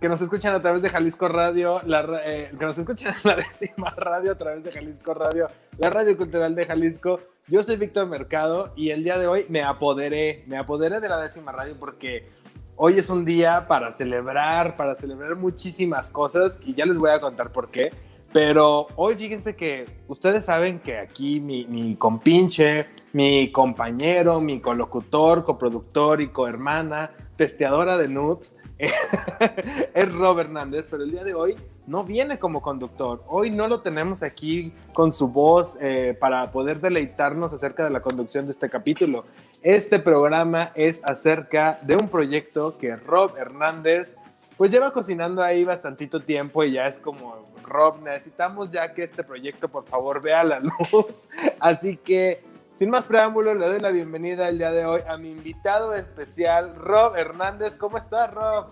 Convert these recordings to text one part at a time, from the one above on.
que nos escuchan a través de Jalisco Radio, la, eh, que nos escuchan en la décima radio a través de Jalisco Radio, la radio cultural de Jalisco. Yo soy Víctor Mercado y el día de hoy me apoderé, me apoderé de la décima radio porque hoy es un día para celebrar, para celebrar muchísimas cosas y ya les voy a contar por qué. Pero hoy fíjense que ustedes saben que aquí mi, mi compinche, mi compañero, mi colocutor, coproductor y cohermana, testeadora de nudes, es Rob Hernández, pero el día de hoy no viene como conductor. Hoy no lo tenemos aquí con su voz eh, para poder deleitarnos acerca de la conducción de este capítulo. Este programa es acerca de un proyecto que Rob Hernández pues lleva cocinando ahí bastantito tiempo y ya es como, Rob, necesitamos ya que este proyecto por favor vea la luz. Así que sin más preámbulos, le doy la bienvenida el día de hoy a mi invitado especial, Rob Hernández. ¿Cómo estás, Rob?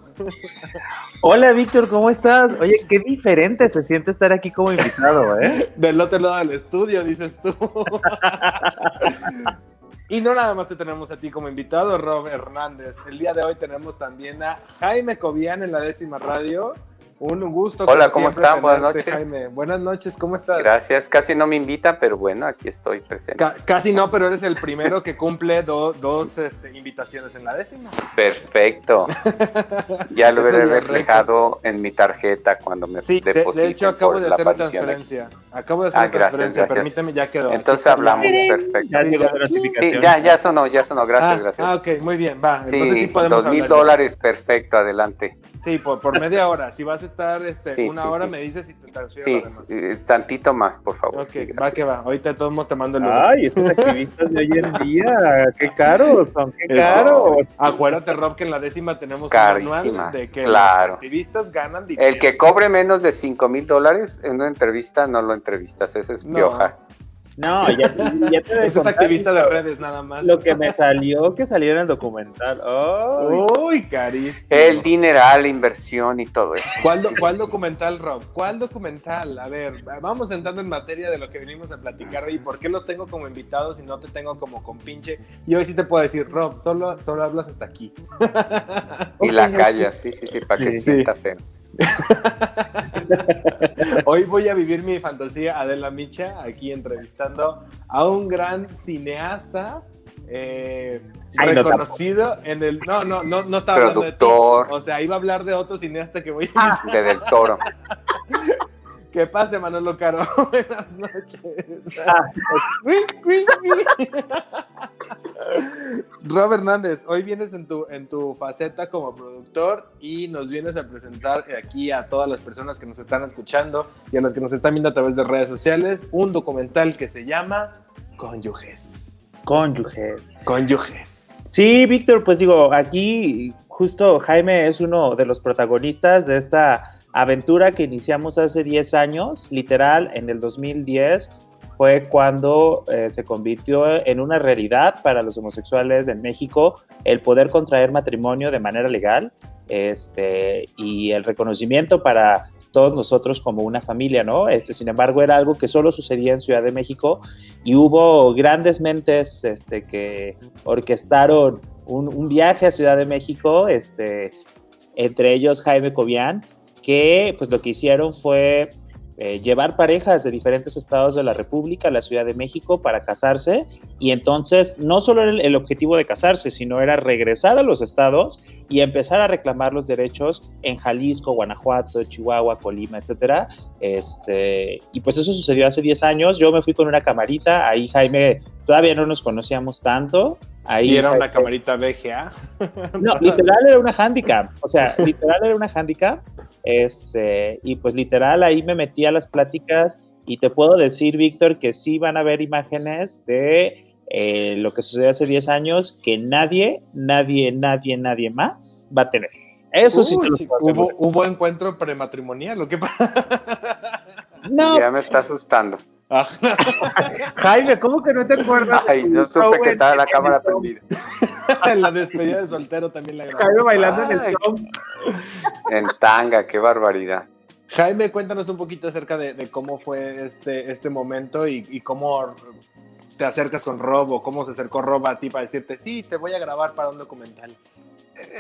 Hola, Víctor, ¿cómo estás? Oye, qué diferente se siente estar aquí como invitado, ¿eh? Del otro lado del estudio, dices tú. y no nada más te tenemos a ti como invitado, Rob Hernández. El día de hoy tenemos también a Jaime Cobian en la décima radio. Un gusto. Hola, ¿cómo están? Buenas noches. Jaime. Buenas noches, ¿cómo estás? Gracias, casi no me invitan, pero bueno, aquí estoy presente. casi no, pero eres el primero que cumple dos este, invitaciones en la décima. Perfecto. ya lo veré reflejado en mi tarjeta cuando me sí, de, hecho, acabo de hacer la transferencia. Acabo de hacer la transferencia, permíteme, ya quedó. Entonces hablamos, perfecto. Ya llegó la Sí, ya, ya sonó, ya sonó, gracias, ah, gracias. Ah, ok, muy bien, va. Entonces sí, podemos dos mil dólares, perfecto, adelante. Sí, por, por media hora. Si vas a estar este, una hora, me dices y te transfiero Sí, tantito más, por favor. Ok, va que va. Ahorita todos mundo te mando el Ay, estos activistas de hoy en día, qué caros son, qué caros. Acuérdate, Rob, que en la décima tenemos un manual de que los activistas ganan dinero. El que cobre menos de 5 mil dólares en una entrevista, no lo entrevistas, ese es pioja. No, ya, ya te Eso es activista de redes nada más. Lo que me salió, que salió en el documental. Uy, carísimo. El dineral, la inversión y todo eso. ¿Cuál, ¿Cuál, documental, Rob? ¿Cuál documental? A ver, vamos entrando en materia de lo que venimos a platicar hoy. ¿Por qué los tengo como invitados y no te tengo como compinche? Y hoy sí te puedo decir, Rob, solo, solo hablas hasta aquí. Y la callas, sí, sí, sí, para que sí. sienta feo. Hoy voy a vivir mi fantasía Adela Micha aquí entrevistando a un gran cineasta eh, reconocido en el no no no no estaba hablando de todo. o sea iba a hablar de otro cineasta que voy a de del Toro ¿Qué pase, Manolo Caro? Buenas noches. Rob Hernández, hoy vienes en tu, en tu faceta como productor y nos vienes a presentar aquí a todas las personas que nos están escuchando y a las que nos están viendo a través de redes sociales un documental que se llama Cónyuges. Cónyuges. Cónyuges. Sí, Víctor, pues digo, aquí justo Jaime es uno de los protagonistas de esta aventura que iniciamos hace 10 años, literal, en el 2010, fue cuando eh, se convirtió en una realidad para los homosexuales en México el poder contraer matrimonio de manera legal este, y el reconocimiento para todos nosotros como una familia, ¿no? Este, sin embargo, era algo que solo sucedía en Ciudad de México y hubo grandes mentes este, que orquestaron un, viaje a Ciudad de México, este, entre ellos Jaime Cobian, que pues lo que hicieron fue eh, llevar parejas de diferentes estados de la República a la Ciudad de México para casarse y entonces no solo era el, objetivo de casarse, sino era regresar a los estados y empezar a reclamar los derechos en Jalisco, Guanajuato, Chihuahua, Colima, etcétera. Este, y pues eso sucedió hace 10 años. Yo me fui con una camarita, ahí Jaime todavía no nos conocíamos tanto. Ahí, ¿Y era una camarita VGA? No, literal era una handicap. O sea, literal era una handicap. Este, y pues literal ahí me metí a las pláticas y te puedo decir, Víctor, que sí van a ver imágenes de eh, lo que sucedió hace 10 años que nadie, nadie, nadie, nadie más va a tener. Eso sí, te lo puedo hubo, hubo encuentro prematrimonial, lo que No. Ya me está asustando. Jaime, ¿cómo que no te acuerdas? Ay, yo supe que estaba la cámara prendida. en la despedida de soltero también la grabé. Jaime bailando en el En tanga, qué barbaridad. Jaime, cuéntanos un poquito acerca de, cómo fue este, este momento y, cómo te acercas con Rob o cómo se acercó Rob a ti para decirte, sí, te voy a grabar para un documental.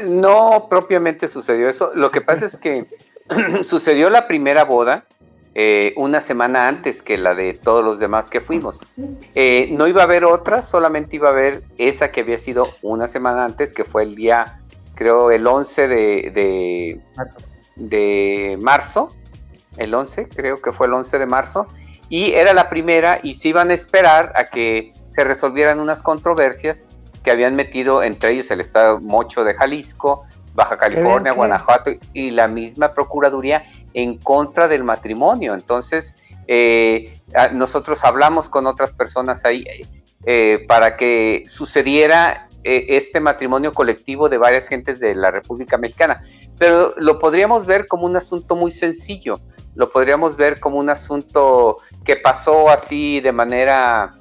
No propiamente sucedió eso. Lo que pasa es que sucedió la primera boda eh, una semana antes que la de todos los demás que fuimos. Eh, no iba a haber otra, solamente iba a haber esa que había sido una semana antes, que fue el día, creo, el 11 de, de, marzo. El 11, creo que fue el 11 de marzo. Y era la primera y se iban a esperar a que se resolvieran unas controversias que habían metido entre ellos el Estado Mocho de Jalisco, Baja California, Guanajuato y la misma Procuraduría en contra del matrimonio. Entonces, eh, nosotros hablamos con otras personas ahí eh, para que sucediera eh, este matrimonio colectivo de varias gentes de la República Mexicana. Pero lo podríamos ver como un asunto muy sencillo, lo podríamos ver como un asunto que pasó así de manera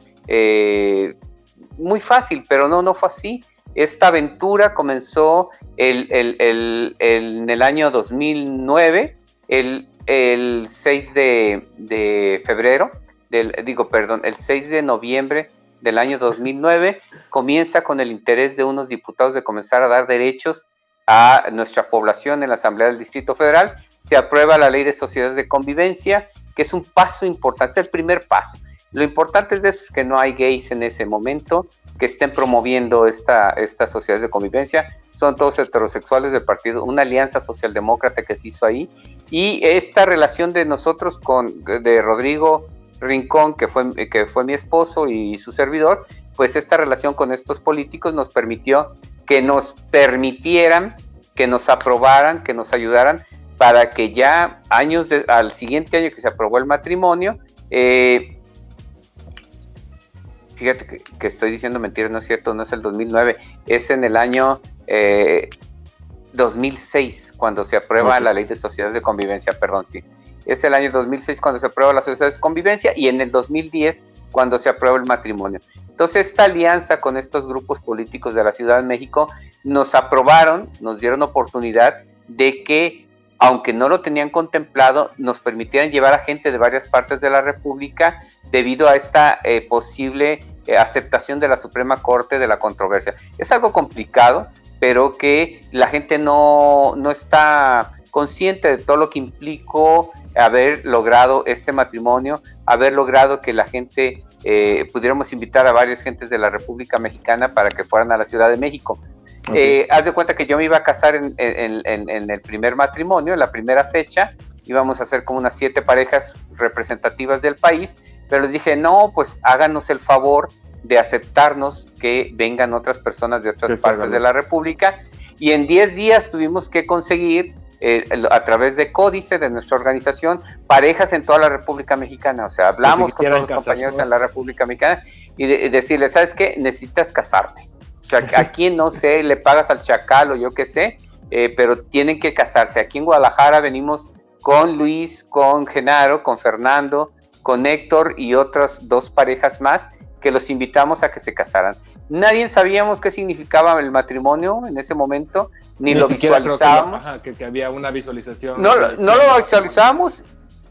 muy fácil, pero no, no fue así. Esta aventura comenzó el, en el año 2009, el, 6 de, febrero, del, digo, perdón, el 6 de noviembre del año 2009, comienza con el interés de unos diputados de comenzar a dar derechos a nuestra población en la Asamblea del Distrito Federal. Se aprueba la ley de sociedades de convivencia, que es un paso importante, es el primer paso. Lo importante de eso es que no hay gays en ese momento, que estén promoviendo esta, esta sociedad de convivencia. Son todos heterosexuales del partido, una alianza socialdemócrata que se hizo ahí. Y esta relación de nosotros con, de Rodrigo Rincón, que fue, que fue mi esposo y su servidor, pues esta relación con estos políticos nos permitió que nos permitieran, que nos aprobaran, que nos ayudaran para que ya años al siguiente año que se aprobó el matrimonio, eh, fíjate que, estoy diciendo mentiras, no es cierto, no es el 2009, es en el año 2006 eh, cuando se aprueba la ley de sociedades de convivencia, perdón, sí. Es el año 2006 cuando se aprueba la sociedades de convivencia y en el 2010 cuando se aprueba el matrimonio. Entonces esta alianza con estos grupos políticos de la Ciudad de México nos aprobaron, nos dieron oportunidad de que aunque no lo tenían contemplado, nos permitieran llevar a gente de varias partes de la República debido a esta eh, posible eh, aceptación de la Suprema Corte de la controversia. Es algo complicado, pero que la gente no, no está consciente de todo lo que implicó haber logrado este matrimonio, haber logrado que la gente eh, pudiéramos invitar a varias gentes de la República Mexicana para que fueran a la Ciudad de México. Haz de cuenta que yo me iba a casar en, en, el primer matrimonio, en la primera fecha, íbamos a hacer como unas siete parejas representativas del país pero les dije, no, pues háganos el favor de aceptarnos que vengan otras personas de otras partes de la República. Y en 10 días tuvimos que conseguir, eh, a través de Códice, de nuestra organización, parejas en toda la República Mexicana. O sea, hablamos con todos los compañeros en la República Mexicana y, decirles, ¿sabes qué? Necesitas casarte. O sea, aquí no sé, le pagas al chacal o yo qué sé, eh, pero tienen que casarse. Aquí en Guadalajara venimos con Luis, con Genaro, con Fernando, con Héctor y otras dos parejas más que los invitamos a que se casaran. Nadie sabíamos qué significaba el matrimonio en ese momento, ni, lo visualizábamos. Que, había una visualización. No, no lo visualizábamos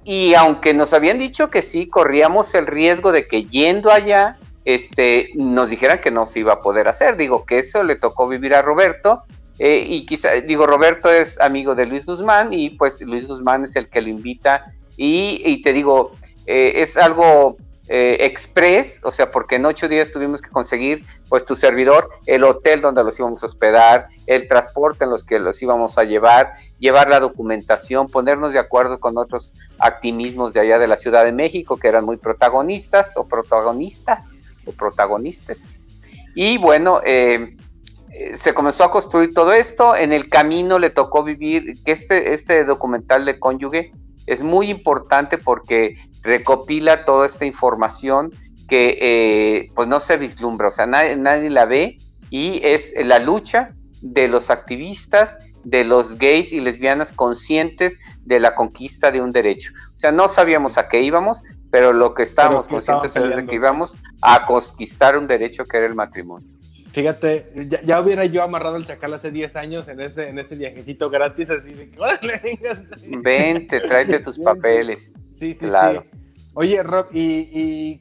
y aunque nos habían dicho que sí, corríamos el riesgo de que yendo allá, este, nos dijeran que no se iba a poder hacer. Digo que eso le tocó vivir a Roberto. Eh, y quizá, digo, Roberto es amigo de Luis Guzmán y pues Luis Guzmán es el que lo invita. Y, y te digo, eh, es algo eh, express, o sea, porque en ocho días tuvimos que conseguir, pues tu servidor, el hotel donde los íbamos a hospedar, el transporte en los que los íbamos a llevar, llevar la documentación, ponernos de acuerdo con otros activismos de allá de la Ciudad de México que eran muy protagonistas o protagonistas protagonistas. Y bueno, eh, se comenzó a construir todo esto, en el camino le tocó vivir, que este, este documental de cónyuge es muy importante porque recopila toda esta información que eh, pues no se vislumbra, o sea, nadie, nadie la ve y es la lucha de los activistas, de los gays y lesbianas conscientes de la conquista de un derecho. O sea, no sabíamos a qué íbamos, pero lo que estábamos conscientes es de que íbamos a conquistar un derecho que era el matrimonio. Fíjate, ya, hubiera yo amarrado el chacal hace 10 años en ese, en ese viajecito gratis, así de que, órale, Vente, tráete tus papeles. Sí, sí, sí. Oye, Rob, y,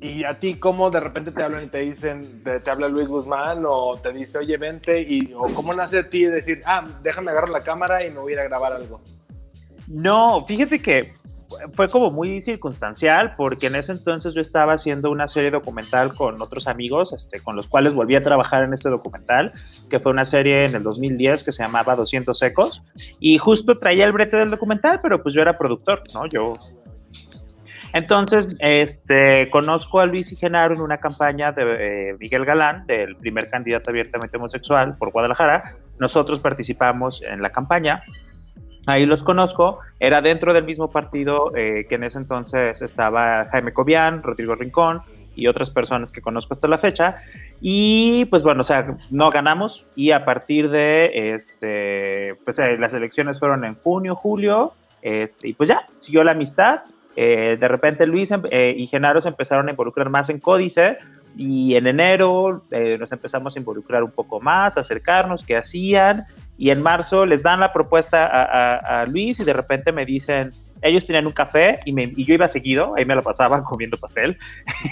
y, a ti cómo de repente te hablan y te dicen, te, habla Luis Guzmán o te dice, oye, vente, y, o cómo nace a ti decir, ah, déjame agarrar la cámara y me voy a ir a grabar algo? No, fíjate que fue como muy circunstancial porque en ese entonces yo estaba haciendo una serie documental con otros amigos, este, con los cuales volví a trabajar en este documental, que fue una serie en el 2010 que se llamaba 200 Ecos, y justo traía el brete del documental, pero pues yo era productor, ¿no? Yo... Entonces, este, conozco a Luis y Genaro en una campaña de eh, Miguel Galán, del primer candidato abiertamente homosexual por Guadalajara. Nosotros participamos en la campaña Ahí los conozco, era dentro del mismo partido eh, que en ese entonces estaba Jaime Cobian, Rodrigo Rincón y otras personas que conozco hasta la fecha. Y pues bueno, o sea, no ganamos y a partir de, este, pues eh, las elecciones fueron en junio, julio, este, y pues ya, siguió la amistad. Eh, de repente Luis y Genaro se empezaron a involucrar más en Códice y en enero nos empezamos a involucrar un poco más, acercarnos, qué hacían y en marzo les dan la propuesta a, Luis y de repente me dicen, ellos tenían un café y, me, y, yo iba seguido, ahí me lo pasaba comiendo pastel.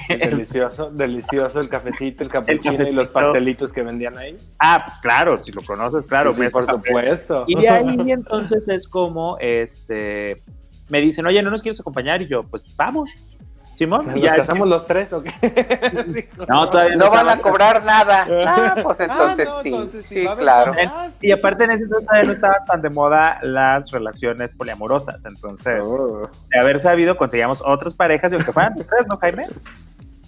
delicioso, delicioso el cafecito, el cappuccino y los pastelitos que vendían ahí. Ah, claro, si lo conoces, claro. Sí, por supuesto. Y de ahí entonces es como, este, me dicen, oye, ¿no nos quieres acompañar? Y yo, pues vamos. Simón. ¿Nos casamos los tres o qué? no, todavía no, van a cobrar nada. Ah, pues ah, entonces sí, sí, claro. y aparte en ese entonces todavía no estaban tan de moda las relaciones poliamorosas. Entonces, oh. de haber sabido, conseguíamos otras parejas y aunque fueran tres, ¿no, Jaime?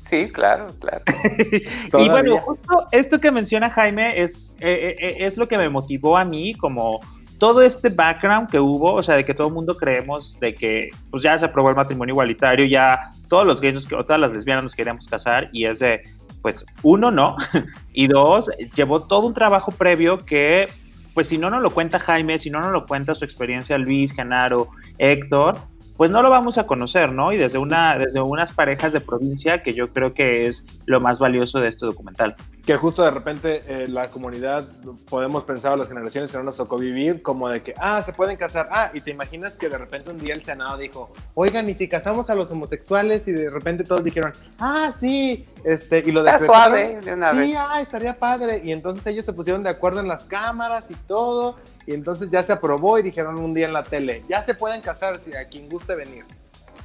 Sí, claro, claro. y bueno, justo esto que menciona Jaime es, eh, eh, es lo que me motivó a mí como todo este background que hubo, o sea, de que todo el mundo creemos de que pues ya se aprobó el matrimonio igualitario, ya todos los gays o todas las lesbianas nos queríamos casar y es de, pues uno no, y dos, llevó todo un trabajo previo que, pues si no nos lo cuenta Jaime, si no nos lo cuenta su experiencia Luis, Genaro, Héctor, pues no lo vamos a conocer, ¿no? Y desde, una, desde unas parejas de provincia que yo creo que es lo más valioso de este documental. Que justo de repente eh, la comunidad podemos pensar a las generaciones que no nos tocó vivir como de que, ah, se pueden casar, ah, y te imaginas que de repente un día el Senado dijo, oigan, ¿y si casamos a los homosexuales? Y de repente todos dijeron, ah, sí, este, y lo de suave de una sí, ah, estaría padre. Y entonces ellos se pusieron de acuerdo en las cámaras y todo, y entonces ya se aprobó y dijeron un día en la tele, ya se pueden casar si a quien guste venir.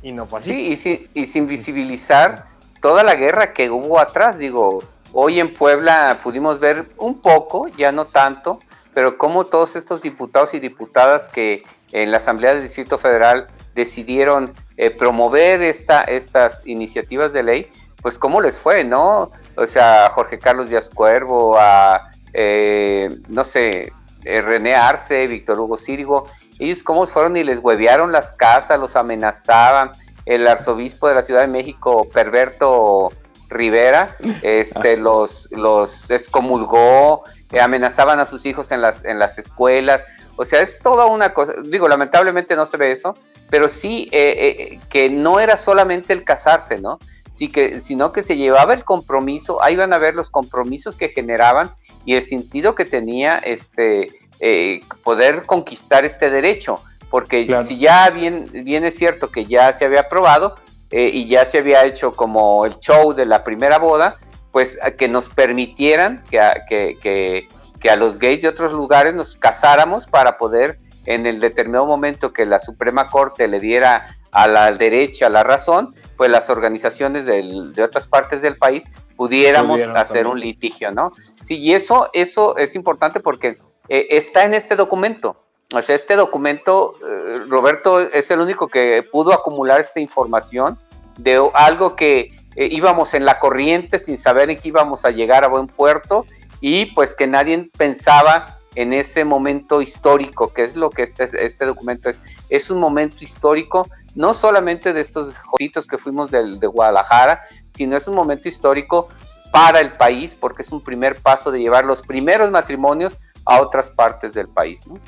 Y no fue así. Sí, y, sin visibilizar toda la guerra que hubo atrás. Digo, hoy en Puebla pudimos ver un poco, ya no tanto, pero como todos estos diputados y diputadas que en la Asamblea del Distrito Federal decidieron eh, promover esta, estas iniciativas de ley, pues cómo les fue, ¿no? O sea, Jorge Carlos Díaz Cuervo, a, eh, no sé, eh, René Arce, Víctor Hugo Círigo, ellos cómo fueron y les huevearon las casas, los amenazaban, el arzobispo de la Ciudad de México, Perverto Rivera, este, los, los excomulgó, eh, amenazaban a sus hijos en las, en las escuelas, o sea, es toda una cosa, digo, lamentablemente no se ve eso, pero sí eh, que no era solamente el casarse, ¿no? Sí que, sino que se llevaba el compromiso, ahí van a ver los compromisos que generaban y el sentido que tenía este eh, poder conquistar este derecho, porque si ya bien, bien es cierto que ya se había aprobado eh, y ya se había hecho como el show de la primera boda, pues que nos permitieran que a, que, que, que a los gays de otros lugares nos casáramos para poder en el determinado momento que la Suprema Corte le diera a la derecha la razón, pues las organizaciones de otras partes del país pudiéramos hacer un litigio, ¿no? Sí, y eso, eso es importante porque eh, está en este documento. O sea, este documento, eh, Roberto es el único que pudo acumular esta información de algo que eh, íbamos en la corriente sin saber en qué íbamos a llegar a buen puerto y pues que nadie pensaba en ese momento histórico, que es lo que este, este documento es. Es un momento histórico, no solamente de estos joditos que fuimos de, de Guadalajara, sino es un momento histórico para el país, porque es un primer paso de llevar los primeros matrimonios a otras partes del país. ¿no?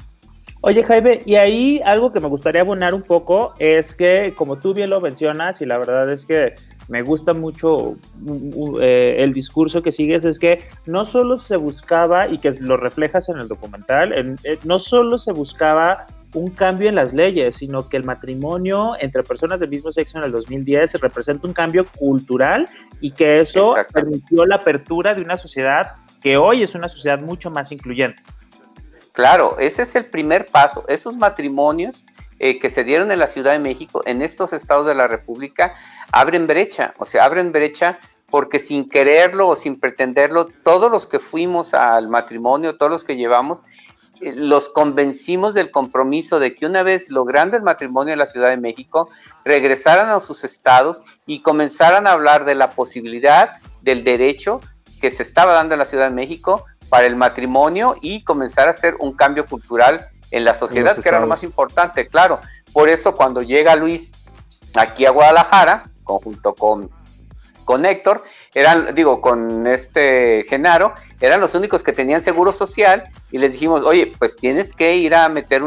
Oye Jaime, y ahí algo que me gustaría abonar un poco es que, como tú bien lo mencionas, y la verdad es que me gusta mucho eh, el discurso que sigues, es que no solo se buscaba, y que lo reflejas en el documental, eh, no solo se buscaba un cambio en las leyes, sino que el matrimonio entre personas del mismo sexo en el 2010 representa un cambio cultural y que eso permitió la apertura de una sociedad que hoy es una sociedad mucho más incluyente. Claro, ese es el primer paso. Esos matrimonios eh, que se dieron en la Ciudad de México, en estos estados de la República, abren brecha, o sea, abren brecha porque sin quererlo o sin pretenderlo, todos los que fuimos al matrimonio, todos los que llevamos, los convencimos del compromiso de que una vez logrando el matrimonio en la Ciudad de México, regresaran a sus estados y comenzaran a hablar de la posibilidad del derecho que se estaba dando en la Ciudad de México para el matrimonio y comenzar a hacer un cambio cultural en la sociedad, que era lo más importante, claro. Por eso cuando llega Luis aquí a Guadalajara, conjunto con con Héctor, eran, digo, con este Genaro, eran los únicos que tenían seguro social y les dijimos, oye, pues tienes que ir a meter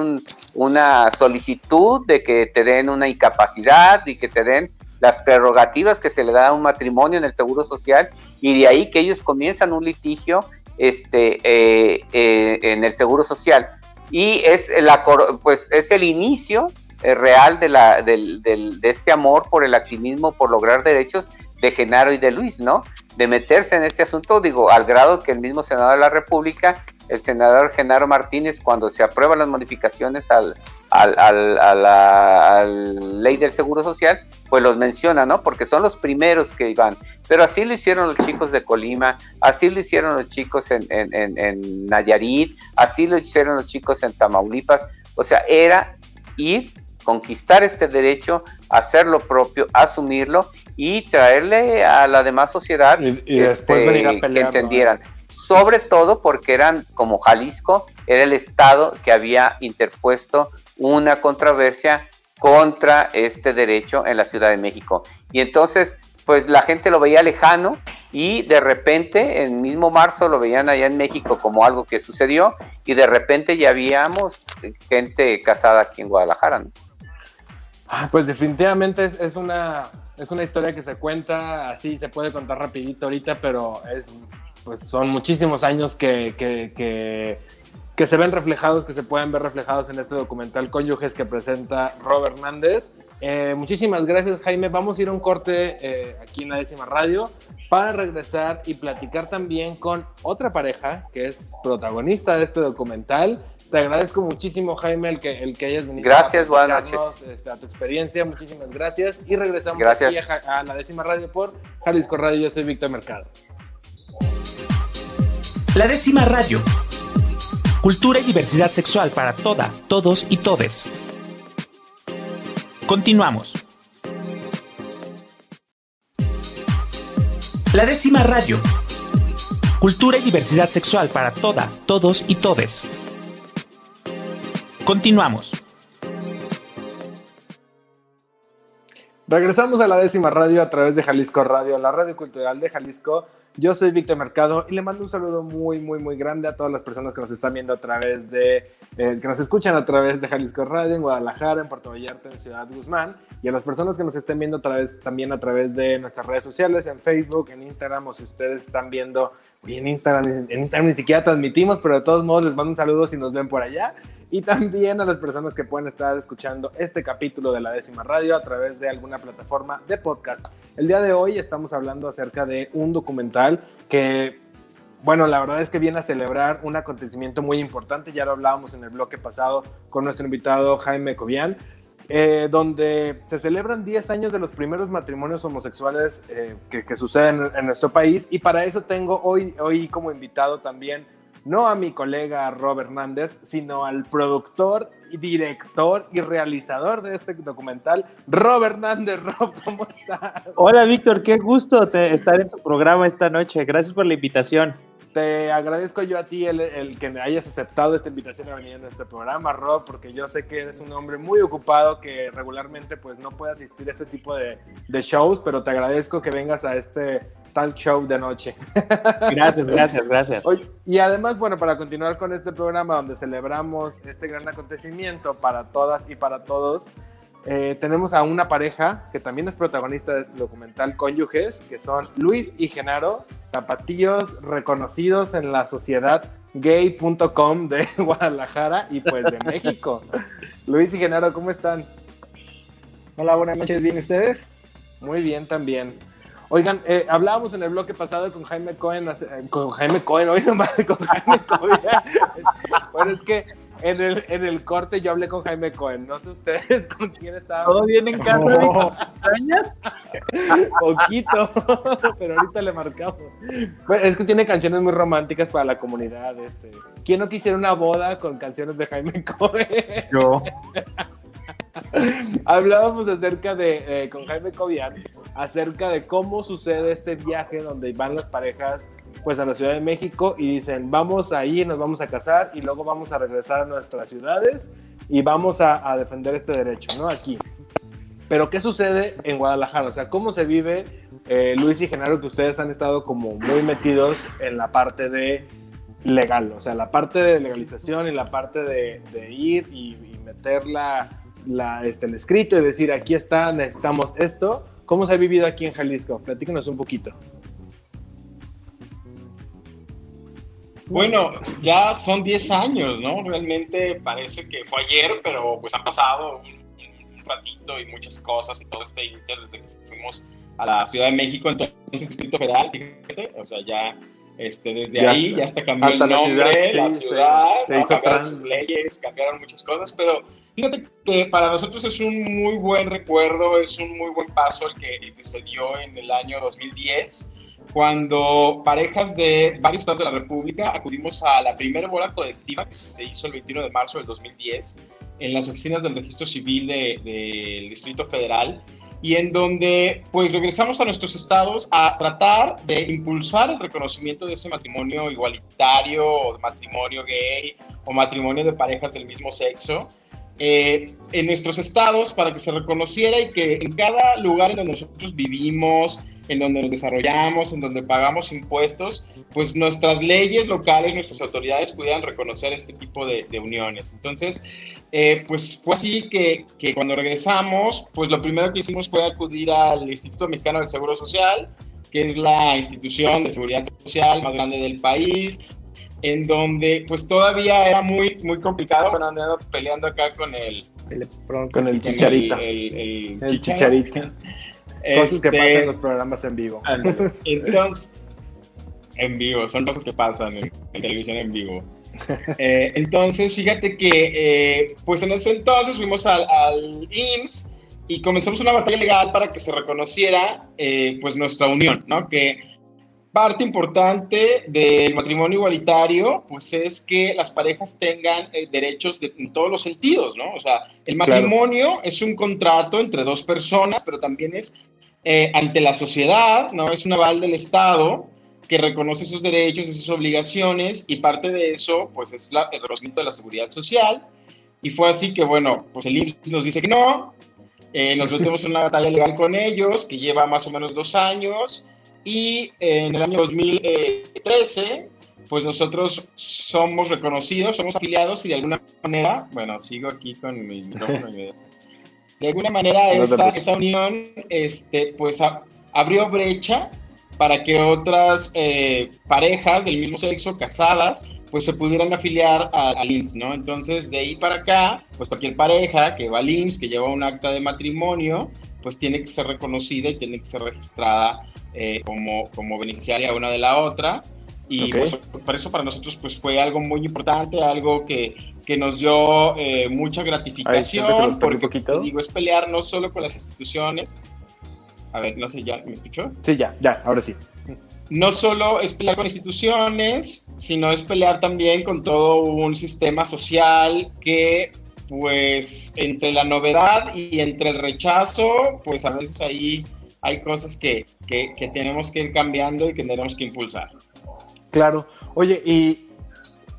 una solicitud de que te den una incapacidad y que te den las prerrogativas que se le da a un matrimonio en el seguro social y de ahí que ellos comienzan un litigio este, eh, eh, en el seguro social. Y es, la, pues, es el inicio eh, real de, la, del, del, de este amor por el activismo, por lograr derechos, de Genaro y de Luis, ¿no? De meterse en este asunto, digo, al grado que el mismo senador de la República, el senador Genaro Martínez, cuando se aprueban las modificaciones al, al, a la ley del Seguro Social, pues los menciona, ¿no? Porque son los primeros que iban. Pero así lo hicieron los chicos de Colima, así lo hicieron los chicos en, en, en Nayarit, así lo hicieron los chicos en Tamaulipas. O sea, era ir, conquistar este derecho, hacer lo propio, asumirlo y traerle a la demás sociedad este, que entendieran. Sobre todo porque eran, como Jalisco, era el estado que había interpuesto una controversia contra este derecho en la Ciudad de México. Y entonces, pues la gente lo veía lejano y de repente, en mismo marzo, lo veían allá en México como algo que sucedió y de repente ya habíamos gente casada aquí en Guadalajara. Ah, pues definitivamente es una es una historia que se cuenta así, se puede contar rapidito ahorita, pero es, pues son muchísimos años que, que, que, se ven reflejados, que se pueden ver reflejados en este documental Cónyuges que presenta Robert Hernández. Eh, muchísimas gracias, Jaime. Vamos a ir a un corte eh, aquí en la décima radio para regresar y platicar también con otra pareja que es protagonista de este documental te agradezco muchísimo, Jaime, el que, el que hayas venido gracias, a, buenas noches. Este, a tu experiencia. Muchísimas gracias. Y regresamos aquí a, la décima radio por Jalisco Radio. Yo soy Víctor Mercado. La décima radio. Cultura y diversidad sexual para todas, todos y todes. Continuamos. La décima radio. Cultura y diversidad sexual para todas, todos y todes. Continuamos. Regresamos a la décima radio a través de Jalisco Radio, la radio cultural de Jalisco. Yo soy Víctor Mercado y le mando un saludo muy, muy, muy grande a todas las personas que nos están viendo a través de, eh, que nos escuchan a través de Jalisco Radio en Guadalajara, en Puerto Vallarta, en Ciudad Guzmán, y a las personas que nos estén viendo a través, también a través de nuestras redes sociales, en Facebook, en Instagram, o si ustedes están viendo, en Instagram, en Instagram ni siquiera transmitimos, pero de todos modos les mando un saludo si nos ven por allá y también a las personas que pueden estar escuchando este capítulo de la décima radio a través de alguna plataforma de podcast. El día de hoy estamos hablando acerca de un documental que, bueno, la verdad es que viene a celebrar un acontecimiento muy importante, ya lo hablábamos en el bloque pasado con nuestro invitado Jaime Cobian, eh, donde se celebran 10 años de los primeros matrimonios homosexuales eh, que, suceden en, nuestro país y para eso tengo hoy, hoy como invitado también no a mi colega Rob Hernández, sino al productor, director y realizador de este documental, Rob Hernández. Rob, ¿cómo estás? Hola Víctor, qué gusto estar en tu programa esta noche. Gracias por la invitación. Te agradezco yo a ti el, que me hayas aceptado esta invitación a venir a este programa, Rob, porque yo sé que eres un hombre muy ocupado que regularmente pues no puede asistir a este tipo de, shows, pero te agradezco que vengas a este tal show de noche. Gracias, gracias, gracias. y además, bueno, para continuar con este programa donde celebramos este gran acontecimiento para todas y para todos, eh, tenemos a una pareja que también es protagonista de este documental Cónyuges, que son Luis y Genaro, tapatíos reconocidos en la sociedad gay.com de Guadalajara y pues de México. Luis y Genaro, ¿cómo están? Hola, buenas noches, ¿bien ustedes? Muy bien también. Oigan, eh, hablábamos en el bloque pasado con Jaime Cohen, eh, con Jaime Cohen, hoy nomás con Jaime Cohen. bueno, es que en el, en el corte yo hablé con Jaime Cohen. No sé ustedes con quién estaban. ¿Todo bien en casa, oh. Poquito, pero ahorita le marcamos. es que tiene canciones muy románticas para la comunidad. Este. ¿Quién no quisiera una boda con canciones de Jaime Cohen? Yo. Hablábamos acerca de, eh, con Jaime Cobian, acerca de cómo sucede este viaje donde van las parejas pues a la Ciudad de México y dicen, vamos ahí, nos vamos a casar y luego vamos a regresar a nuestras ciudades y vamos a, defender este derecho, ¿no? Aquí. Pero ¿qué sucede en Guadalajara? O sea, ¿cómo se vive, eh, Luis y Genaro, que ustedes han estado como muy metidos en la parte de legal, o sea, la parte de legalización y la parte de, ir y, la, este, el escrito y decir, aquí está, necesitamos esto. ¿Cómo se ha vivido aquí en Jalisco? Platícanos un poquito. Bueno, ya son 10 años, ¿no? Realmente parece que fue ayer, pero pues han pasado un, ratito y muchas cosas y todo este inter desde que fuimos a la Ciudad de México, entonces Distrito Federal, fíjate, o sea, ya este, desde ahí ya hasta cambió el nombre, la ciudad, se, cambiaron sus leyes, cambiaron muchas cosas, pero fíjate que para nosotros es un muy buen recuerdo, es un muy buen paso el que, el que se dio en el año 2010 cuando parejas de varios estados de la República acudimos a la primera bola colectiva que se hizo el 21 de marzo del 2010 en las oficinas del registro civil del Distrito Federal y en donde pues regresamos a nuestros estados a tratar de impulsar el reconocimiento de ese matrimonio igualitario o matrimonio gay o matrimonio de parejas del mismo sexo eh, en nuestros estados para que se reconociera y que en cada lugar en donde nosotros vivimos, en donde nos desarrollamos, en donde pagamos impuestos, pues nuestras leyes locales, nuestras autoridades pudieran reconocer este tipo de, uniones. Entonces, eh, pues fue así que, que, cuando regresamos, pues lo primero que hicimos fue acudir al Instituto Mexicano del Seguro Social, que es la institución de seguridad social más grande del país, en donde pues todavía era muy, muy complicado, bueno, andando peleando acá con el... con el chicharito. El, el chicharito. Cosas que pasan en los programas en vivo. Entonces, en vivo, son cosas que pasan en, televisión en vivo. Eh, entonces, fíjate que, eh, pues en ese entonces fuimos al, al, IMSS y comenzamos una batalla legal para que se reconociera, eh, pues, nuestra unión, ¿no? Que parte importante del matrimonio igualitario, pues es que las parejas tengan derechos en todos los sentidos, ¿no? O sea, el matrimonio es un contrato entre dos personas, pero también es eh, ante la sociedad, ¿no? Es un aval del Estado que reconoce esos derechos, esas obligaciones, y parte de eso, pues, es la, el reconocimiento de la seguridad social. Y fue así que, bueno, pues el IMSS nos dice que no, eh, nos metemos en una batalla legal con ellos, que lleva más o menos dos años, y eh, en el año 2013, pues nosotros somos reconocidos, somos afiliados y de alguna manera, bueno, sigo aquí con mi micrófono y de alguna manera esa, esa unión este, pues abrió brecha para que otras eh, parejas del mismo sexo casadas pues se pudieran afiliar al IMSS, ¿no? Entonces, de ahí para acá, pues cualquier pareja que va al IMSS, que lleva un acta de matrimonio, pues tiene que ser reconocida y tiene que ser registrada eh, como, como beneficiaria una de la otra. Y pues, por eso para nosotros pues fue algo muy importante, algo que, que nos dio eh, mucha gratificación, porque pues, te digo, es pelear no solo con las instituciones. A ver, no sé, ¿ya me escuchó? Sí, ya, ya, ahora sí. No solo es pelear con instituciones, sino es pelear también con todo un sistema social que, pues, entre la novedad y entre el rechazo, pues a veces ahí hay cosas que, que, que tenemos que ir cambiando y que tenemos que impulsar. Claro. Oye, y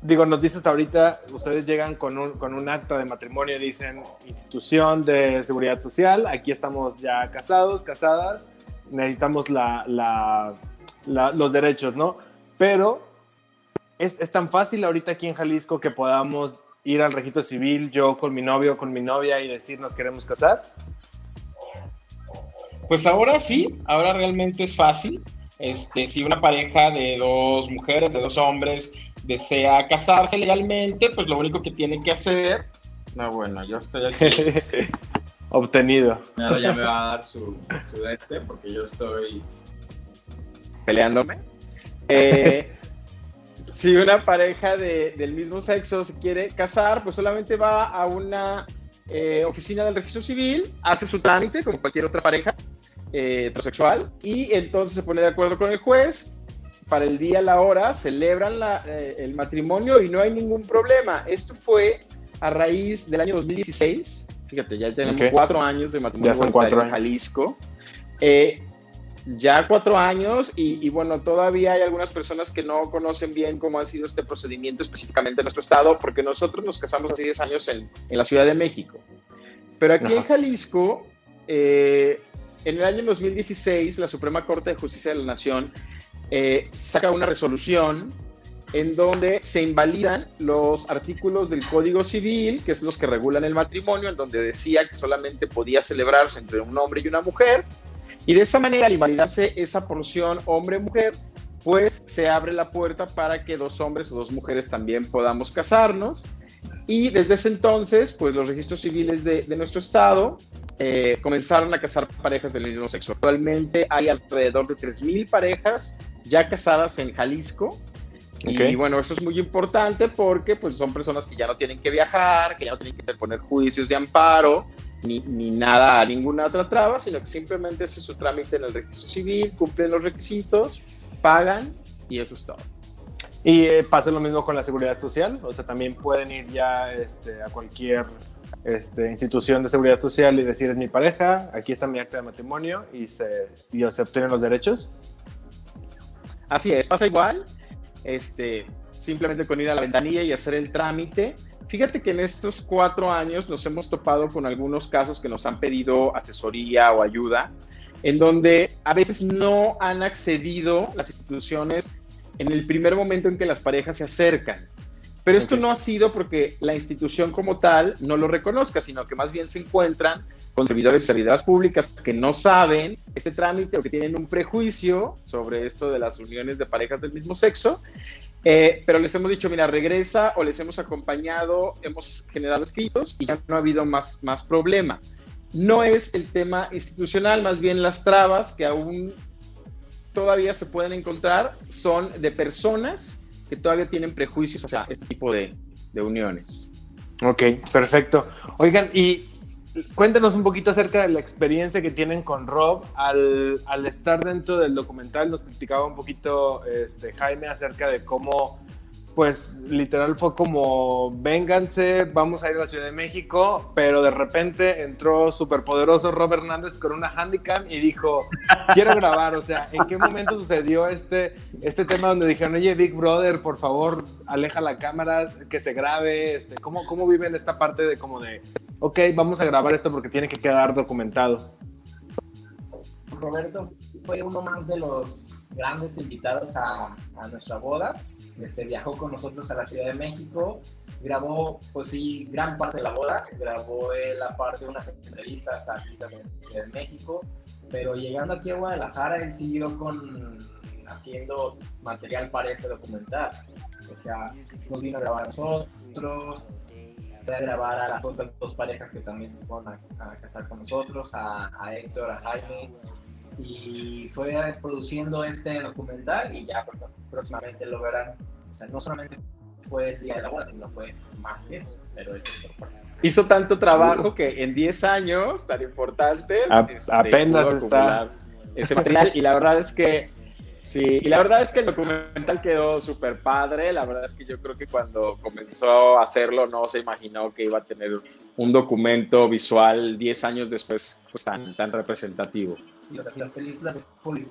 digo, nos dices ahorita, ustedes llegan con un, con un acta de matrimonio, dicen institución de seguridad social, aquí estamos ya casados, casadas, necesitamos la, la, los derechos, ¿no? Pero es, es, tan fácil ahorita aquí en Jalisco que podamos ir al registro civil, yo con mi novio, con mi novia y decir nos queremos casar. Pues ahora sí, ahora realmente es fácil. Este, si una pareja de dos mujeres, de dos hombres, desea casarse legalmente, pues lo único que tiene que hacer. No, bueno, yo estoy aquí. Obtenido. Nada, ya me va a dar su, su este porque yo estoy peleándome. Eh, si una pareja de, del mismo sexo se quiere casar, pues solamente va a una eh, oficina del registro civil, hace su trámite como cualquier otra pareja eh, heterosexual y entonces se pone de acuerdo con el juez para el día, la hora, celebran eh, el matrimonio y no hay ningún problema. Esto fue a raíz del año 2016. Fíjate, ya tenemos cuatro años de matrimonio en Jalisco. Eh, ya cuatro años y, bueno, todavía hay algunas personas que no conocen bien cómo ha sido este procedimiento específicamente en nuestro estado, porque nosotros nos casamos hace 10 años en, en la Ciudad de México. Pero aquí en Jalisco, eh, en el año 2016, la Suprema Corte de Justicia de la Nación eh, saca una resolución en donde se invalidan los artículos del Código Civil, que es los que regulan el matrimonio, en donde decía que solamente podía celebrarse entre un hombre y una mujer, y de esa manera, al invalidarse esa porción hombre-mujer, pues se abre la puerta para que dos hombres o dos mujeres también podamos casarnos. Y desde ese entonces, pues los registros civiles de, de nuestro estado eh, comenzaron a casar parejas del mismo sexo. Actualmente hay alrededor de 3.000 parejas ya casadas en Jalisco. Y bueno, eso es muy importante porque pues, son personas que ya no tienen que viajar, que ya no tienen que poner juicios de amparo, ni, ni nada, ninguna otra traba, sino que simplemente hace su trámite en el registro civil, cumplen los requisitos, pagan y eso es todo. Y eh, pasa lo mismo con la seguridad social, o sea, también pueden ir ya este, a cualquier este, institución de seguridad social y decir es mi pareja, aquí está mi acta de matrimonio y se, y se obtienen los derechos. Así es, pasa igual. Este, simplemente con ir a la ventanilla y hacer el trámite. Fíjate que en estos cuatro años nos hemos topado con algunos casos que nos han pedido asesoría o ayuda, en donde a veces no han accedido las instituciones en el primer momento en que las parejas se acercan. Pero esto no ha sido porque la institución como tal no lo reconozca, sino que más bien se encuentran con servidores y servidoras públicas que no saben este trámite o que tienen un prejuicio sobre esto de las uniones de parejas del mismo sexo, eh, pero les hemos dicho, mira, regresa o les hemos acompañado, hemos generado escritos y ya no ha habido más, más problema. No es el tema institucional, más bien las trabas que aún todavía se pueden encontrar son de personas que todavía tienen prejuicios hacia este tipo de, de uniones. Ok, perfecto. Oigan, y cuéntanos un poquito acerca de la experiencia que tienen con Rob. Al, al estar dentro del documental nos platicaba un poquito este, Jaime acerca de cómo pues literal fue como, vénganse, vamos a ir a la Ciudad de México, pero de repente entró superpoderoso Rob Hernández con una handicam y dijo, quiero grabar, o sea, ¿en qué momento sucedió este, este tema donde dijeron, oye, Big Brother, por favor, aleja la cámara, que se grabe, este, ¿cómo, cómo viven esta parte de como de, ok, vamos a grabar esto porque tiene que quedar documentado? Roberto fue uno más de los grandes invitados a, a nuestra boda este, viajó con nosotros a la Ciudad de México, grabó, pues sí, gran parte de la boda, grabó la parte de unas entrevistas aquí en la Ciudad de México, pero llegando aquí a Guadalajara, él siguió con, haciendo material para este documental. O sea, nos vino a grabar a nosotros, a grabar a las otras dos parejas que también se van a, casar con nosotros, a, a Héctor, a Jaime, y fue produciendo este documental y ya próximamente lo verán. O sea, no solamente fue el día de la boda, sino fue más que eso, pero eso Hizo tanto trabajo que en 10 años, tan importante, este, apenas está ese material y la verdad es que Sí, y la verdad es que el documental quedó súper padre. La verdad es que yo creo que cuando comenzó a hacerlo no se imaginó que iba a tener un documento visual 10 años después pues, tan, tan representativo. Y o sea, las películas de Hollywood.